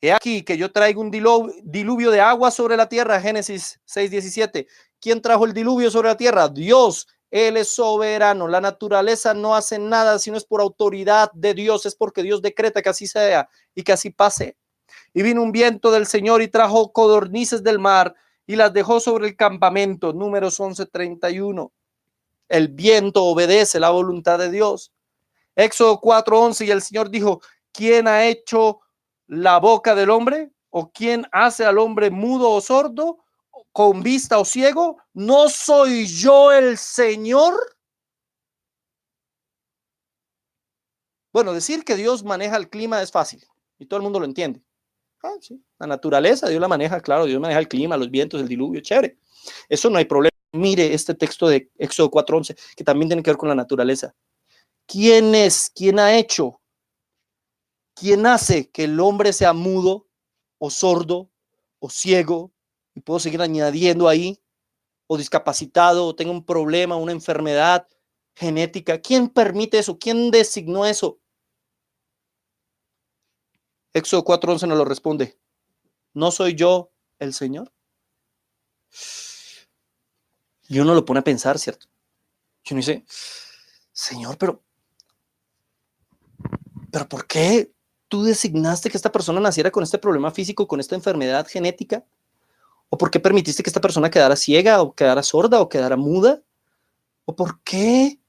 He aquí que yo traigo un diluvio de agua sobre la tierra, Génesis 6:17. ¿Quién trajo el diluvio sobre la tierra? Dios. Él es soberano. La naturaleza no hace nada si no es por autoridad de Dios, es porque Dios decreta que así sea y que así pase. Y vino un viento del Señor y trajo codornices del mar y las dejó sobre el campamento. Números 11:31. El viento obedece la voluntad de Dios. Éxodo 4:11 y el Señor dijo, ¿quién ha hecho la boca del hombre? ¿O quién hace al hombre mudo o sordo, con vista o ciego? ¿No soy yo el Señor? Bueno, decir que Dios maneja el clima es fácil y todo el mundo lo entiende. Ah, la naturaleza, Dios la maneja, claro, Dios maneja el clima, los vientos, el diluvio, chévere. Eso no hay problema. Mire este texto de Éxodo 4:11, que también tiene que ver con la naturaleza. ¿Quién es? ¿Quién ha hecho ¿Quién hace que el hombre sea mudo o sordo o ciego? Y puedo seguir añadiendo ahí, o discapacitado, o tenga un problema, una enfermedad genética. ¿Quién permite eso? ¿Quién designó eso? Éxodo 4:11 nos lo responde. ¿No soy yo el Señor? Y uno lo pone a pensar, ¿cierto? Y uno dice, Señor, pero, pero ¿por qué tú designaste que esta persona naciera con este problema físico, con esta enfermedad genética? ¿O por qué permitiste que esta persona quedara ciega o quedara sorda o quedara muda? ¿O por qué?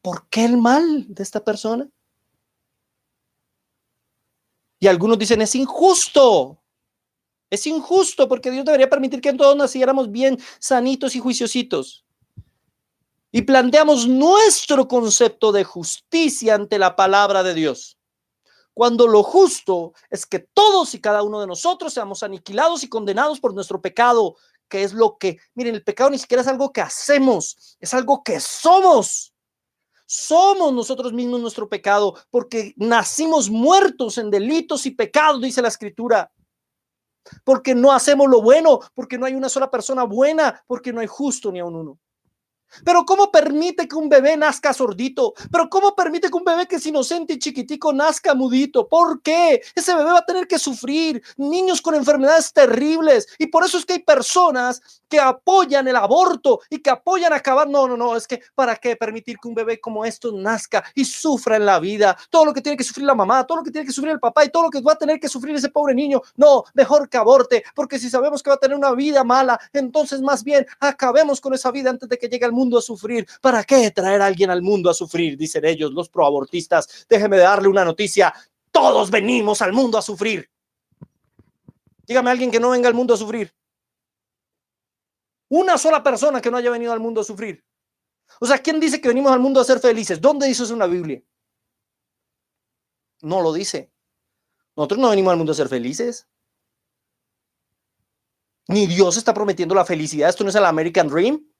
¿Por qué el mal de esta persona? Y algunos dicen, es injusto. Es injusto porque Dios debería permitir que todos naciéramos bien sanitos y juiciositos. Y planteamos nuestro concepto de justicia ante la palabra de Dios cuando lo justo es que todos y cada uno de nosotros seamos aniquilados y condenados por nuestro pecado, que es lo que, miren, el pecado ni siquiera es algo que hacemos, es algo que somos. Somos nosotros mismos nuestro pecado porque nacimos muertos en delitos y pecados, dice la escritura. Porque no hacemos lo bueno, porque no hay una sola persona buena, porque no hay justo ni a uno. Pero ¿cómo permite que un bebé nazca sordito? Pero ¿cómo permite que un bebé que es inocente y chiquitico nazca mudito? ¿Por qué? Ese bebé va a tener que sufrir. Niños con enfermedades terribles. Y por eso es que hay personas que apoyan el aborto y que apoyan acabar. No, no, no. Es que ¿para qué permitir que un bebé como esto nazca y sufra en la vida? Todo lo que tiene que sufrir la mamá, todo lo que tiene que sufrir el papá y todo lo que va a tener que sufrir ese pobre niño. No, mejor que aborte. Porque si sabemos que va a tener una vida mala, entonces más bien acabemos con esa vida antes de que llegue al mundo mundo a sufrir. ¿Para qué traer a alguien al mundo a sufrir? Dicen ellos, los proabortistas. Déjeme darle una noticia. Todos venimos al mundo a sufrir. Dígame a alguien que no venga al mundo a sufrir. Una sola persona que no haya venido al mundo a sufrir. O sea, ¿quién dice que venimos al mundo a ser felices? ¿Dónde dice eso en la Biblia? No lo dice. Nosotros no venimos al mundo a ser felices. Ni Dios está prometiendo la felicidad. Esto no es el American Dream.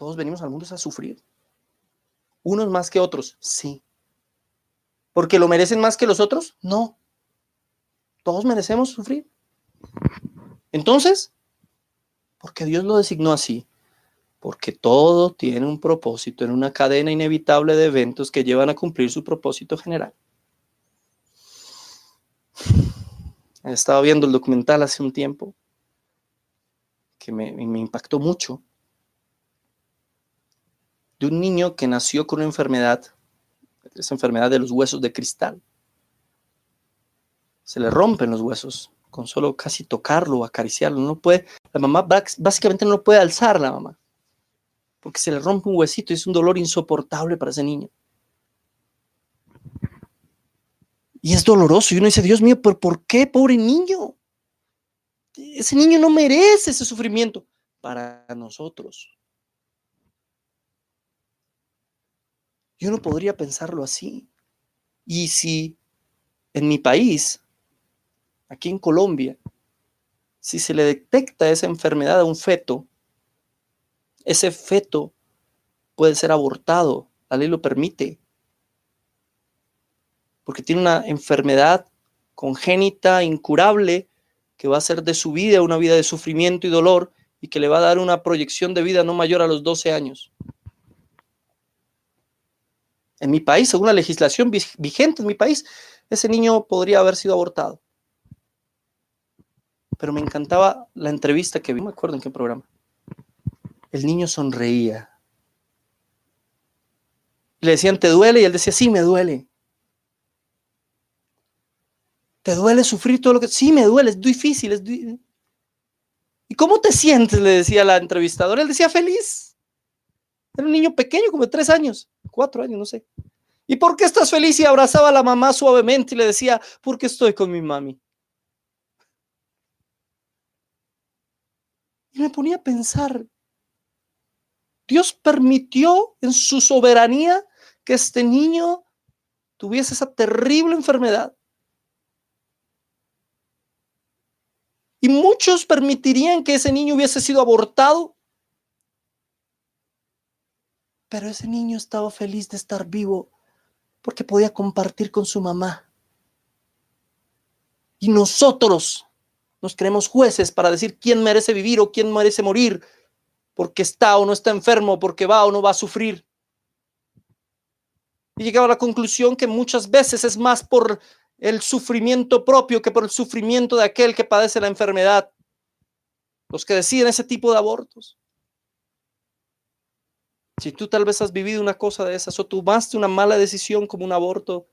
Todos venimos al mundo a sufrir. Unos más que otros, sí. ¿Porque lo merecen más que los otros? No. Todos merecemos sufrir. Entonces, porque Dios lo designó así, porque todo tiene un propósito en una cadena inevitable de eventos que llevan a cumplir su propósito general. Estaba viendo el documental hace un tiempo que me, me impactó mucho de un niño que nació con una enfermedad, esa enfermedad de los huesos de cristal. Se le rompen los huesos con solo casi tocarlo o acariciarlo. No puede, la mamá básicamente no puede alzar la mamá, porque se le rompe un huesito y es un dolor insoportable para ese niño. Y es doloroso. Y uno dice, Dios mío, ¿pero ¿por qué, pobre niño? Ese niño no merece ese sufrimiento para nosotros. Y uno podría pensarlo así. Y si en mi país, aquí en Colombia, si se le detecta esa enfermedad a un feto, ese feto puede ser abortado, la ley lo permite, porque tiene una enfermedad congénita, incurable, que va a hacer de su vida una vida de sufrimiento y dolor y que le va a dar una proyección de vida no mayor a los 12 años. En mi país, según la legislación vigente en mi país, ese niño podría haber sido abortado. Pero me encantaba la entrevista que vi, no me acuerdo en qué programa. El niño sonreía. Le decían, ¿te duele? Y él decía, sí, me duele. ¿Te duele sufrir todo lo que... Sí, me duele, es difícil. Es ¿Y cómo te sientes? Le decía la entrevistadora. Él decía, feliz. Era un niño pequeño, como de tres años, cuatro años, no sé. ¿Y por qué estás feliz? Y abrazaba a la mamá suavemente y le decía, porque estoy con mi mami. Y me ponía a pensar, Dios permitió en su soberanía que este niño tuviese esa terrible enfermedad. Y muchos permitirían que ese niño hubiese sido abortado. Pero ese niño estaba feliz de estar vivo porque podía compartir con su mamá. Y nosotros nos creemos jueces para decir quién merece vivir o quién merece morir, porque está o no está enfermo, porque va o no va a sufrir. Y llegaba a la conclusión que muchas veces es más por el sufrimiento propio que por el sufrimiento de aquel que padece la enfermedad. Los que deciden ese tipo de abortos. Si tú tal vez has vivido una cosa de esas o tomaste una mala decisión como un aborto,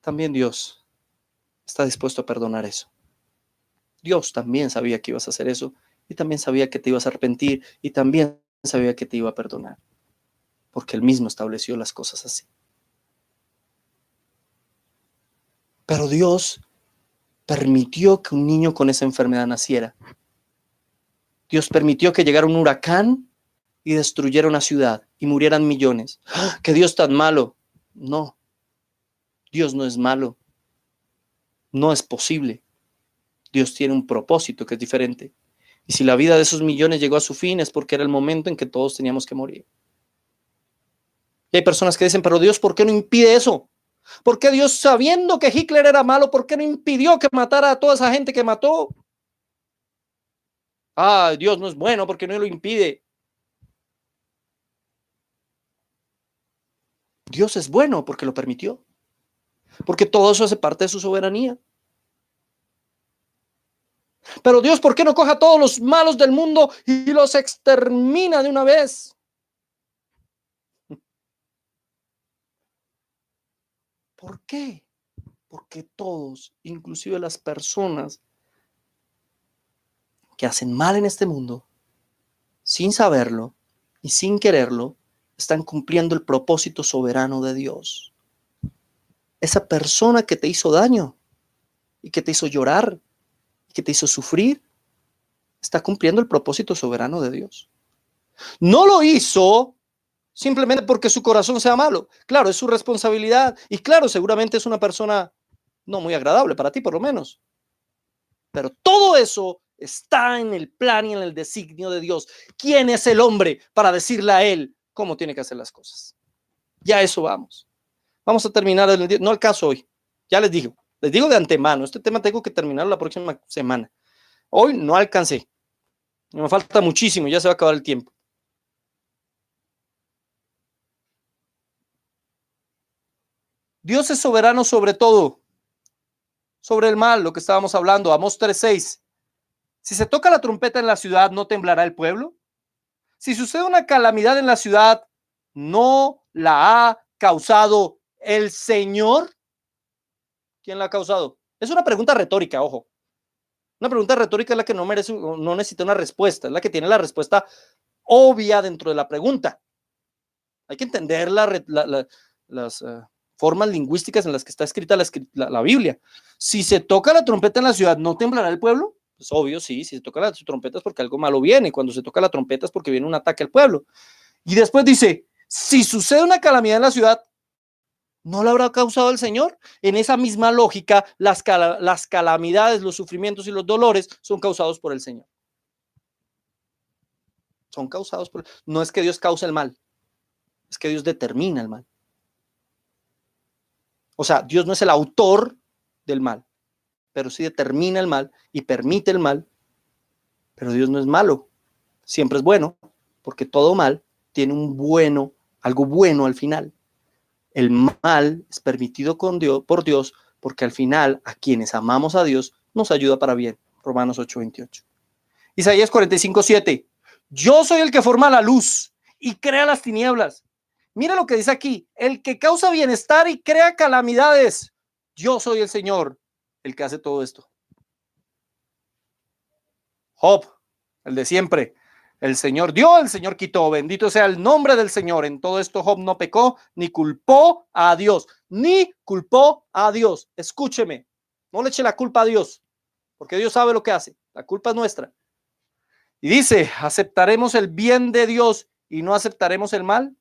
también Dios está dispuesto a perdonar eso. Dios también sabía que ibas a hacer eso y también sabía que te ibas a arrepentir y también sabía que te iba a perdonar, porque él mismo estableció las cosas así. Pero Dios permitió que un niño con esa enfermedad naciera. Dios permitió que llegara un huracán y destruyera una ciudad y murieran millones. ¡Ah! ¡Que Dios tan malo! No, Dios no es malo. No es posible. Dios tiene un propósito que es diferente. Y si la vida de esos millones llegó a su fin es porque era el momento en que todos teníamos que morir. Y hay personas que dicen, pero Dios, ¿por qué no impide eso? ¿Por qué Dios, sabiendo que Hitler era malo, por qué no impidió que matara a toda esa gente que mató? Ah, Dios no es bueno porque no lo impide. Dios es bueno porque lo permitió. Porque todo eso hace parte de su soberanía. Pero Dios, ¿por qué no coja a todos los malos del mundo y los extermina de una vez? ¿Por qué? Porque todos, inclusive las personas que hacen mal en este mundo, sin saberlo y sin quererlo, están cumpliendo el propósito soberano de Dios. Esa persona que te hizo daño y que te hizo llorar y que te hizo sufrir, está cumpliendo el propósito soberano de Dios. No lo hizo simplemente porque su corazón sea malo. Claro, es su responsabilidad y claro, seguramente es una persona no muy agradable para ti por lo menos. Pero todo eso está en el plan y en el designio de Dios. ¿Quién es el hombre para decirle a él cómo tiene que hacer las cosas? Ya eso vamos. Vamos a terminar, el, no el caso hoy, ya les digo, les digo de antemano, este tema tengo que terminar la próxima semana. Hoy no alcancé, me falta muchísimo, ya se va a acabar el tiempo. Dios es soberano sobre todo, sobre el mal, lo que estábamos hablando, Amos 3:6. Si se toca la trompeta en la ciudad, ¿no temblará el pueblo? Si sucede una calamidad en la ciudad, ¿no la ha causado el Señor? ¿Quién la ha causado? Es una pregunta retórica, ojo. Una pregunta retórica es la que no merece, no necesita una respuesta, es la que tiene la respuesta obvia dentro de la pregunta. Hay que entender las uh, formas lingüísticas en las que está escrita la, Biblia. Si se toca la trompeta en la ciudad, ¿no temblará el pueblo? Es obvio, sí, si se toca la trompeta es porque algo malo viene, cuando se toca la trompeta es porque viene un ataque al pueblo. Y después dice, si sucede una calamidad en la ciudad, ¿no la habrá causado el Señor? En esa misma lógica, las, las calamidades, los sufrimientos y los dolores son causados por el Señor. Son causados por... No es que Dios cause el mal, es que Dios determina el mal. O sea, Dios no es el autor del mal, pero sí determina el mal y permite el mal. Pero Dios no es malo, siempre es bueno, porque todo mal tiene un bueno, algo bueno al final. El mal es permitido con Dios, por Dios porque al final a quienes amamos a Dios nos ayuda para bien. Romanos 8:28. Isaías 45:7. Yo soy el que forma la luz y crea las tinieblas. Mira lo que dice aquí, el que causa bienestar y crea calamidades. Yo soy el Señor, el que hace todo esto. Job, el de siempre. El Señor dio, el Señor quitó. Bendito sea el nombre del Señor. En todo esto Job no pecó ni culpó a Dios. Ni culpó a Dios. Escúcheme. No le eche la culpa a Dios. Porque Dios sabe lo que hace. La culpa es nuestra. Y dice, ¿aceptaremos el bien de Dios y no aceptaremos el mal?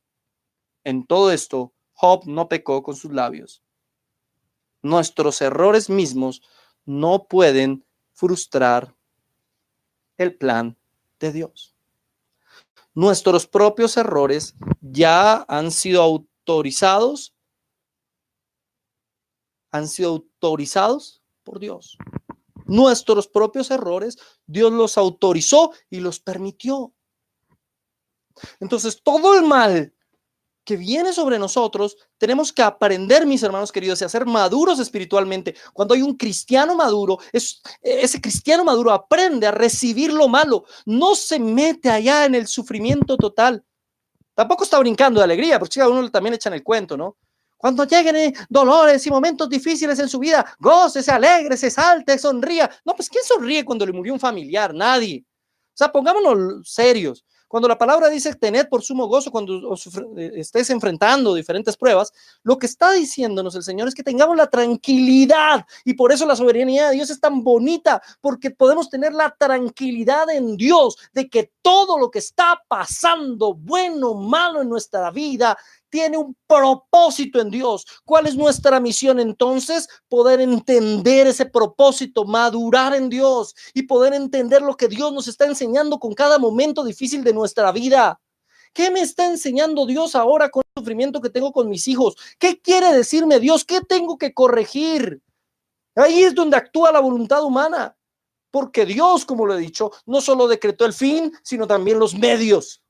En todo esto, Job no pecó con sus labios. Nuestros errores mismos no pueden frustrar el plan de Dios. Nuestros propios errores ya han sido autorizados, han sido autorizados por Dios. Nuestros propios errores, Dios los autorizó y los permitió. Entonces, todo el mal que viene sobre nosotros, tenemos que aprender, mis hermanos queridos, y a ser maduros espiritualmente. Cuando hay un cristiano maduro, es, ese cristiano maduro aprende a recibir lo malo, no se mete allá en el sufrimiento total. Tampoco está brincando de alegría, porque a uno también echan el cuento, ¿no? Cuando lleguen eh, dolores y momentos difíciles en su vida, goce, se alegre, se salte, sonría. No, pues ¿quién sonríe cuando le murió un familiar? Nadie. O sea, pongámonos serios. Cuando la palabra dice tened por sumo gozo cuando eh, estés enfrentando diferentes pruebas, lo que está diciéndonos el Señor es que tengamos la tranquilidad. Y por eso la soberanía de Dios es tan bonita, porque podemos tener la tranquilidad en Dios de que todo lo que está pasando, bueno o malo en nuestra vida, tiene un propósito en Dios. ¿Cuál es nuestra misión entonces? Poder entender ese propósito, madurar en Dios y poder entender lo que Dios nos está enseñando con cada momento difícil de nuestra vida. ¿Qué me está enseñando Dios ahora con el sufrimiento que tengo con mis hijos? ¿Qué quiere decirme Dios? ¿Qué tengo que corregir? Ahí es donde actúa la voluntad humana, porque Dios, como lo he dicho, no solo decretó el fin, sino también los medios.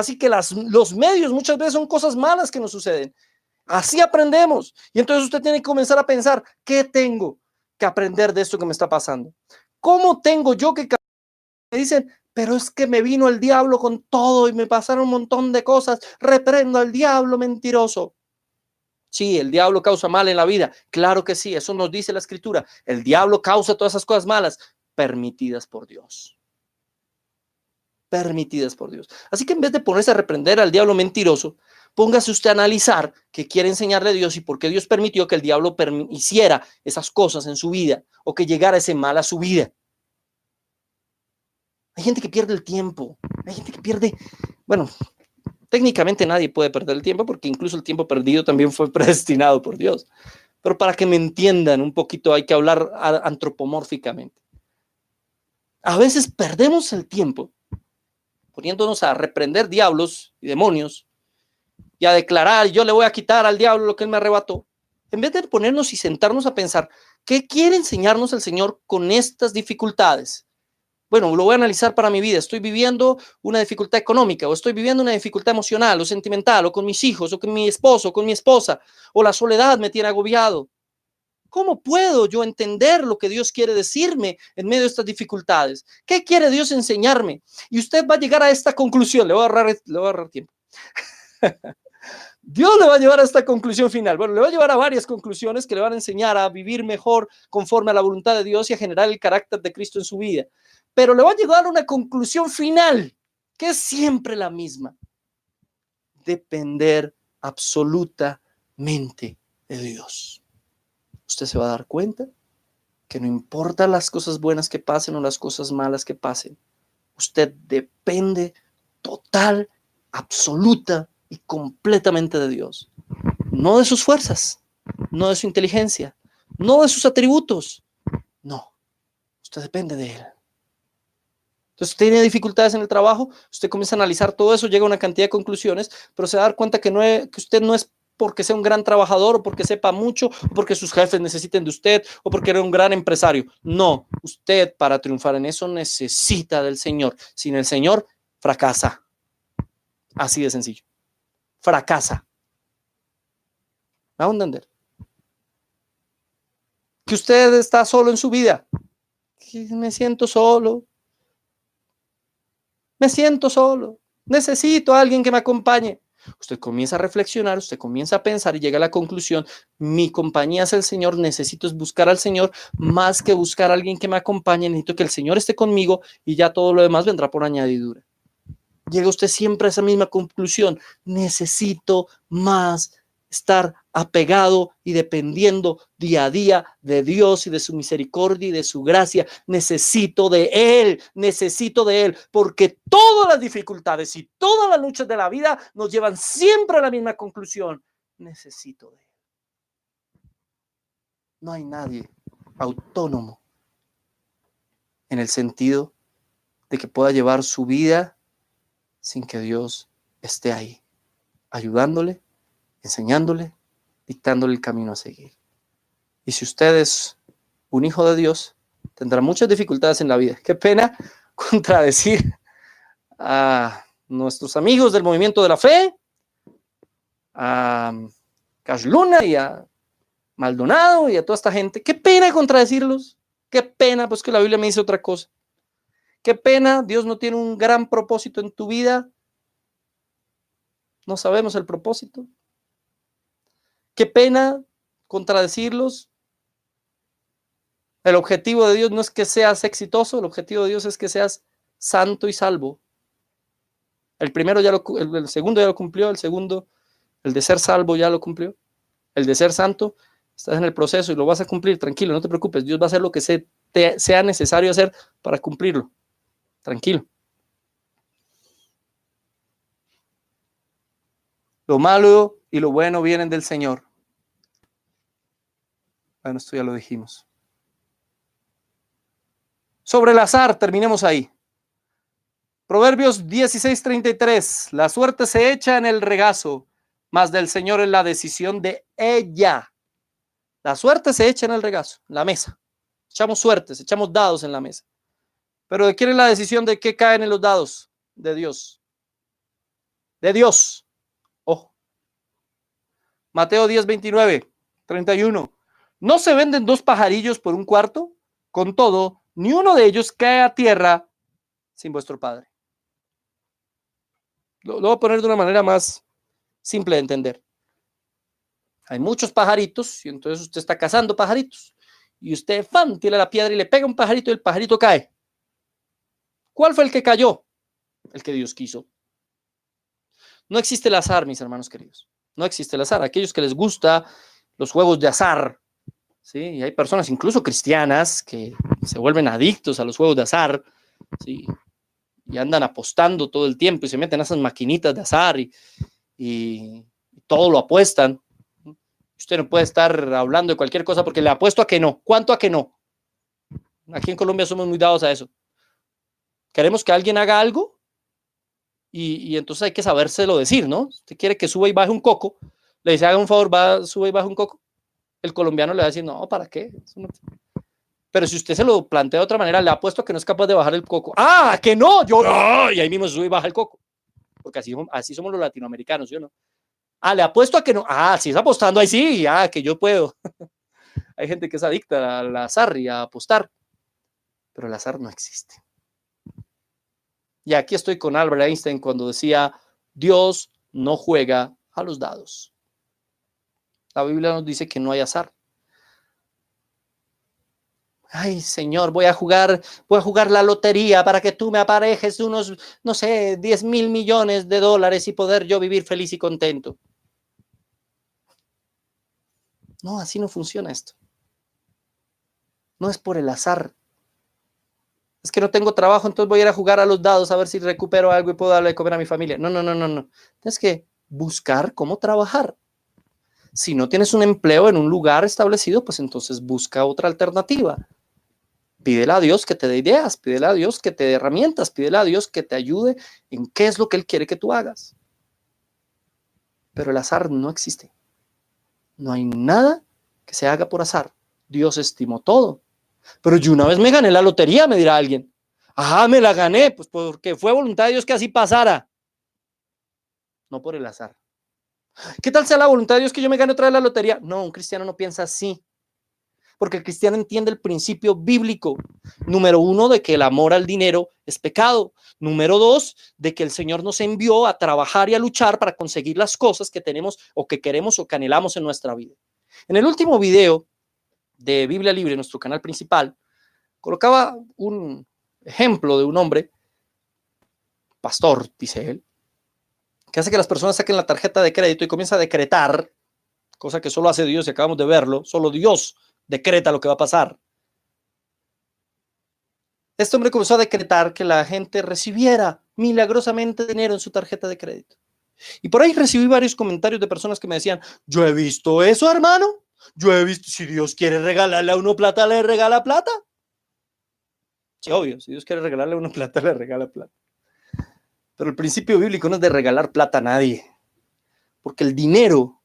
Así que las, los medios muchas veces son cosas malas que nos suceden. Así aprendemos. Y entonces usted tiene que comenzar a pensar, ¿qué tengo que aprender de esto que me está pasando? ¿Cómo tengo yo que... Me dicen, pero es que me vino el diablo con todo y me pasaron un montón de cosas. Reprendo al diablo mentiroso. Sí, el diablo causa mal en la vida. Claro que sí, eso nos dice la escritura. El diablo causa todas esas cosas malas permitidas por Dios permitidas por Dios. Así que en vez de ponerse a reprender al diablo mentiroso, póngase usted a analizar qué quiere enseñarle a Dios y por qué Dios permitió que el diablo hiciera esas cosas en su vida o que llegara ese mal a su vida. Hay gente que pierde el tiempo, hay gente que pierde, bueno, técnicamente nadie puede perder el tiempo porque incluso el tiempo perdido también fue [laughs] predestinado por Dios. Pero para que me entiendan un poquito hay que hablar antropomórficamente. A veces perdemos el tiempo poniéndonos a reprender diablos y demonios y a declarar, yo le voy a quitar al diablo lo que él me arrebató, en vez de ponernos y sentarnos a pensar, ¿qué quiere enseñarnos el Señor con estas dificultades? Bueno, lo voy a analizar para mi vida. Estoy viviendo una dificultad económica, o estoy viviendo una dificultad emocional, o sentimental, o con mis hijos, o con mi esposo, o con mi esposa, o la soledad me tiene agobiado. ¿Cómo puedo yo entender lo que Dios quiere decirme en medio de estas dificultades? ¿Qué quiere Dios enseñarme? Y usted va a llegar a esta conclusión. Le voy a ahorrar, tiempo. [laughs] Dios le va a llevar a esta conclusión final. Bueno, le va a llevar a varias conclusiones que le van a enseñar a vivir mejor conforme a la voluntad de Dios y a generar el carácter de Cristo en su vida. Pero le va a llevar a una conclusión final, que es siempre la misma. Depender absolutamente de Dios. Usted se va a dar cuenta que no importa las cosas buenas que pasen o las cosas malas que pasen, usted depende total, absoluta y completamente de Dios. No de sus fuerzas, no de su inteligencia, no de sus atributos. No, usted depende de Él. Entonces, tiene dificultades en el trabajo, usted comienza a analizar todo eso, llega a una cantidad de conclusiones, pero se da dar cuenta que, no que usted no es porque sea un gran trabajador o porque sepa mucho o porque sus jefes necesiten de usted o porque era un gran empresario. No, usted para triunfar en eso necesita del Señor. Sin el Señor, fracasa. Así de sencillo fracasa. ¿Me a entender? Que usted está solo en su vida. me siento solo. Me siento solo. Necesito a alguien que me acompañe. Usted comienza a reflexionar, usted comienza a pensar y llega a la conclusión, mi compañía es el Señor, necesito buscar al Señor más que buscar a alguien que me acompañe, necesito que el Señor esté conmigo y ya todo lo demás vendrá por añadidura llega usted siempre a esa misma conclusión. Necesito más estar apegado y dependiendo día a día de Dios y de su misericordia y de su gracia. Necesito de Él, necesito de Él, porque todas las dificultades y todas las luchas de la vida nos llevan siempre a la misma conclusión. Necesito de Él. No hay nadie autónomo en el sentido de que pueda llevar su vida sin que Dios esté ahí, ayudándole, enseñándole, dictándole el camino a seguir. Y si usted es un hijo de Dios, tendrá muchas dificultades en la vida. Qué pena [laughs] contradecir a nuestros amigos del movimiento de la fe, a Cash Luna y a Maldonado y a toda esta gente. Qué pena contradecirlos. Qué pena, pues que la Biblia me dice otra cosa. Qué pena, Dios no tiene un gran propósito en tu vida. No sabemos el propósito. Qué pena contradecirlos. El objetivo de Dios no es que seas exitoso, el objetivo de Dios es que seas santo y salvo. El primero ya lo, el, segundo ya lo cumplió, el segundo, el de ser salvo ya lo cumplió. El de ser santo, estás en el proceso y lo vas a cumplir, tranquilo, no te preocupes, Dios va a hacer lo que sea necesario hacer para cumplirlo tranquilo. Lo malo y lo bueno vienen del Señor. Bueno, esto ya lo dijimos. Sobre el azar, terminemos ahí. Proverbios 16:33. La suerte se echa en el regazo, mas del Señor es la decisión de ella. La suerte se echa en el regazo, en la mesa. Echamos suertes, echamos dados en la mesa. Pero ¿de quién es la decisión de qué caen en los dados? De Dios. De Dios. Ojo. Mateo 10, 29, 31. ¿No se venden dos pajarillos por un cuarto? Con todo, ni uno de ellos cae a tierra sin vuestro Padre. Lo, voy a poner de una manera más simple de entender. Hay muchos pajaritos y entonces usted está cazando pajaritos. Y usted, fan, tira la piedra y le pega un pajarito y el pajarito cae. ¿Cuál fue el que cayó? El que Dios quiso. No existe el azar, mis hermanos queridos. No existe el azar. Aquellos que les gusta los juegos de azar, ¿sí? Y hay personas, incluso cristianas, que se vuelven adictos a los juegos de azar, ¿sí? Y andan apostando todo el tiempo y se meten a esas maquinitas de azar y, todo lo apuestan. Usted no puede estar hablando de cualquier cosa porque le apuesto a que no. ¿Cuánto a que no? Aquí en Colombia somos muy dados a eso Queremos que alguien haga algo y, entonces hay que sabérselo decir, ¿no? Usted quiere que suba y baje un coco, le dice, haga un favor, va, sube y baje un coco. El colombiano le va a decir, no, ¿para qué? Pero si usted se lo plantea de otra manera, le ha puesto que no es capaz de bajar el coco. ¡Ah, que no! Yo, y ahí mismo sube y baja el coco. Porque así, así somos los latinoamericanos, ¿yo no? Ah, le apuesto a que no. Ah, si es apostando ahí sí, ah, que yo puedo. [laughs] Hay gente que es adicta al azar y a apostar. Pero el azar no existe. Y aquí estoy con Albert Einstein cuando decía, Dios no juega a los dados. La Biblia nos dice que no hay azar. Ay, Señor, voy a jugar, voy a jugar la lotería para que tú me aparejes unos, no sé, 10 mil millones de dólares y poder yo vivir feliz y contento. No, así no funciona esto. No es por el azar, es que no tengo trabajo, entonces voy a ir a jugar a los dados a ver si recupero algo y puedo darle de comer a mi familia. No, no, no, no, no. Tienes que buscar cómo trabajar. Si no tienes un empleo en un lugar establecido, pues entonces busca otra alternativa. Pídele a Dios que te dé ideas, pídele a Dios que te dé herramientas, pídele a Dios que te ayude en qué es lo que Él quiere que tú hagas. Pero el azar no existe. No hay nada que se haga por azar. Dios estimó todo pero yo una vez me gané la lotería, me dirá alguien. Ajá, me la gané, pues porque fue voluntad de Dios que así pasara. No por el azar. ¿Qué tal sea la voluntad de Dios que yo me gane otra vez la lotería? No, un cristiano no piensa así. Porque el cristiano entiende el principio bíblico. Número uno, de que el amor al dinero es pecado. Número dos, de que el Señor nos envió a trabajar y a luchar para conseguir las cosas que tenemos o que queremos o que anhelamos en nuestra vida. En el último video de Biblia Libre, nuestro canal principal, colocaba un ejemplo de un hombre, pastor, dice él, que hace que las personas saquen la tarjeta de crédito y comienza a decretar, cosa que solo hace Dios y acabamos de verlo, solo Dios decreta lo que va a pasar. Este hombre comenzó a decretar que la gente recibiera milagrosamente dinero en su tarjeta de crédito. Y por ahí recibí varios comentarios de personas que me decían, yo he visto eso, hermano. Yo he visto, si Dios quiere regalarle a uno plata, le regala plata. Sí, obvio, si Dios quiere regalarle a uno [laughs] plata, le regala plata. Pero el principio bíblico no es de regalar plata a nadie, porque el dinero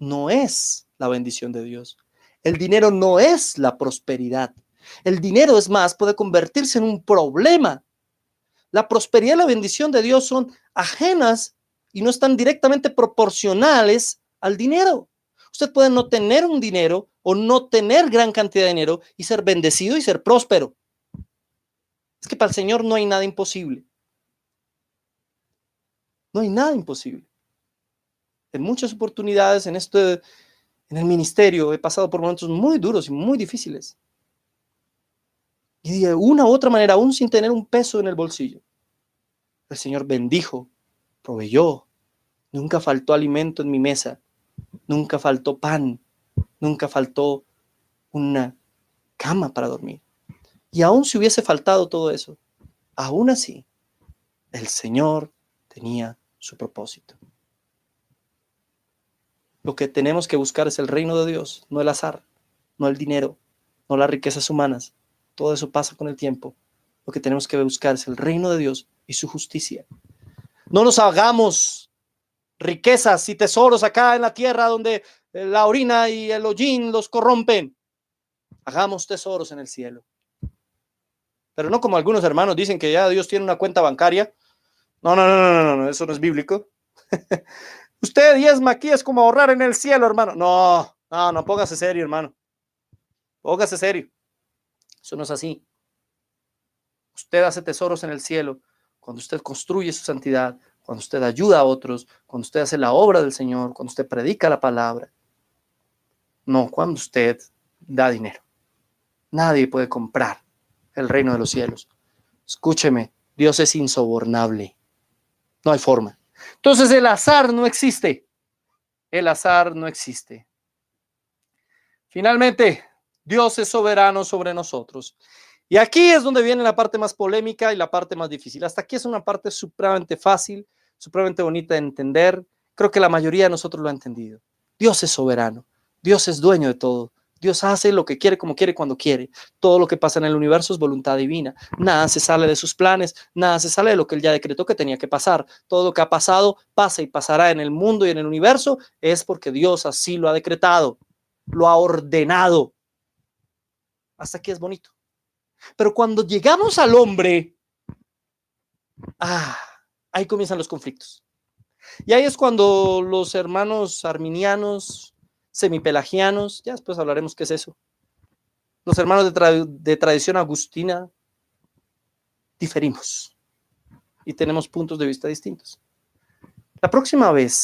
no es la bendición de Dios. El dinero no es la prosperidad. El dinero, es más, puede convertirse en un problema. La prosperidad y la bendición de Dios son ajenas y no están directamente proporcionales al dinero. Usted puede no tener un dinero o no tener gran cantidad de dinero y ser bendecido y ser próspero. Es que para el Señor no hay nada imposible. No hay nada imposible. En muchas oportunidades en este en el ministerio he pasado por momentos muy duros y muy difíciles. Y de una u otra manera, aún sin tener un peso en el bolsillo, el Señor bendijo, proveyó, nunca faltó alimento en mi mesa nunca faltó pan, nunca faltó una cama para dormir. Y aún si hubiese faltado todo eso, aún así, el Señor tenía su propósito. Lo que tenemos que buscar es el reino de Dios, no el azar, no el dinero, no las riquezas humanas. Todo eso pasa con el tiempo. Lo que tenemos que buscar es el reino de Dios y su justicia. No nos hagamos riquezas y tesoros acá en la tierra donde eh, la orina y el hollín los corrompen. Hagamos tesoros en el cielo. Pero no como algunos hermanos dicen que ya Dios tiene una cuenta bancaria. No, no, no, no, no, eso no es bíblico. [laughs] Usted diezma aquí es como ahorrar en el cielo, hermano. No, no, no, póngase serio, hermano. Póngase serio. Eso no es así. Usted hace tesoros en el cielo cuando usted construye su santidad, cuando usted ayuda a otros, cuando usted hace la obra del Señor, cuando usted predica la palabra. No, cuando usted da dinero. Nadie puede comprar el reino de los cielos. Escúcheme, Dios es insobornable. No hay forma. Entonces el azar no existe. El azar no existe. Finalmente, Dios es soberano sobre nosotros. Y aquí es donde viene la parte más polémica y la parte más difícil. Hasta aquí es una parte supremamente fácil, supremamente bonita de entender. Creo que la mayoría de nosotros lo ha entendido. Dios es soberano. Dios es dueño de todo. Dios hace lo que quiere, como quiere, cuando quiere. Todo lo que pasa en el universo es voluntad divina. Nada se sale de sus planes, nada se sale de lo que él ya decretó que tenía que pasar. Todo lo que ha pasado, pasa y pasará en el mundo y en el universo, es porque Dios así lo ha decretado, lo ha ordenado. Hasta aquí es bonito. Pero cuando llegamos al hombre, ah, ahí comienzan los conflictos. Y ahí es cuando los hermanos arminianos, semipelagianos, ya después hablaremos qué es eso. Los hermanos de, de tradición agustina diferimos y tenemos puntos de vista distintos. La próxima vez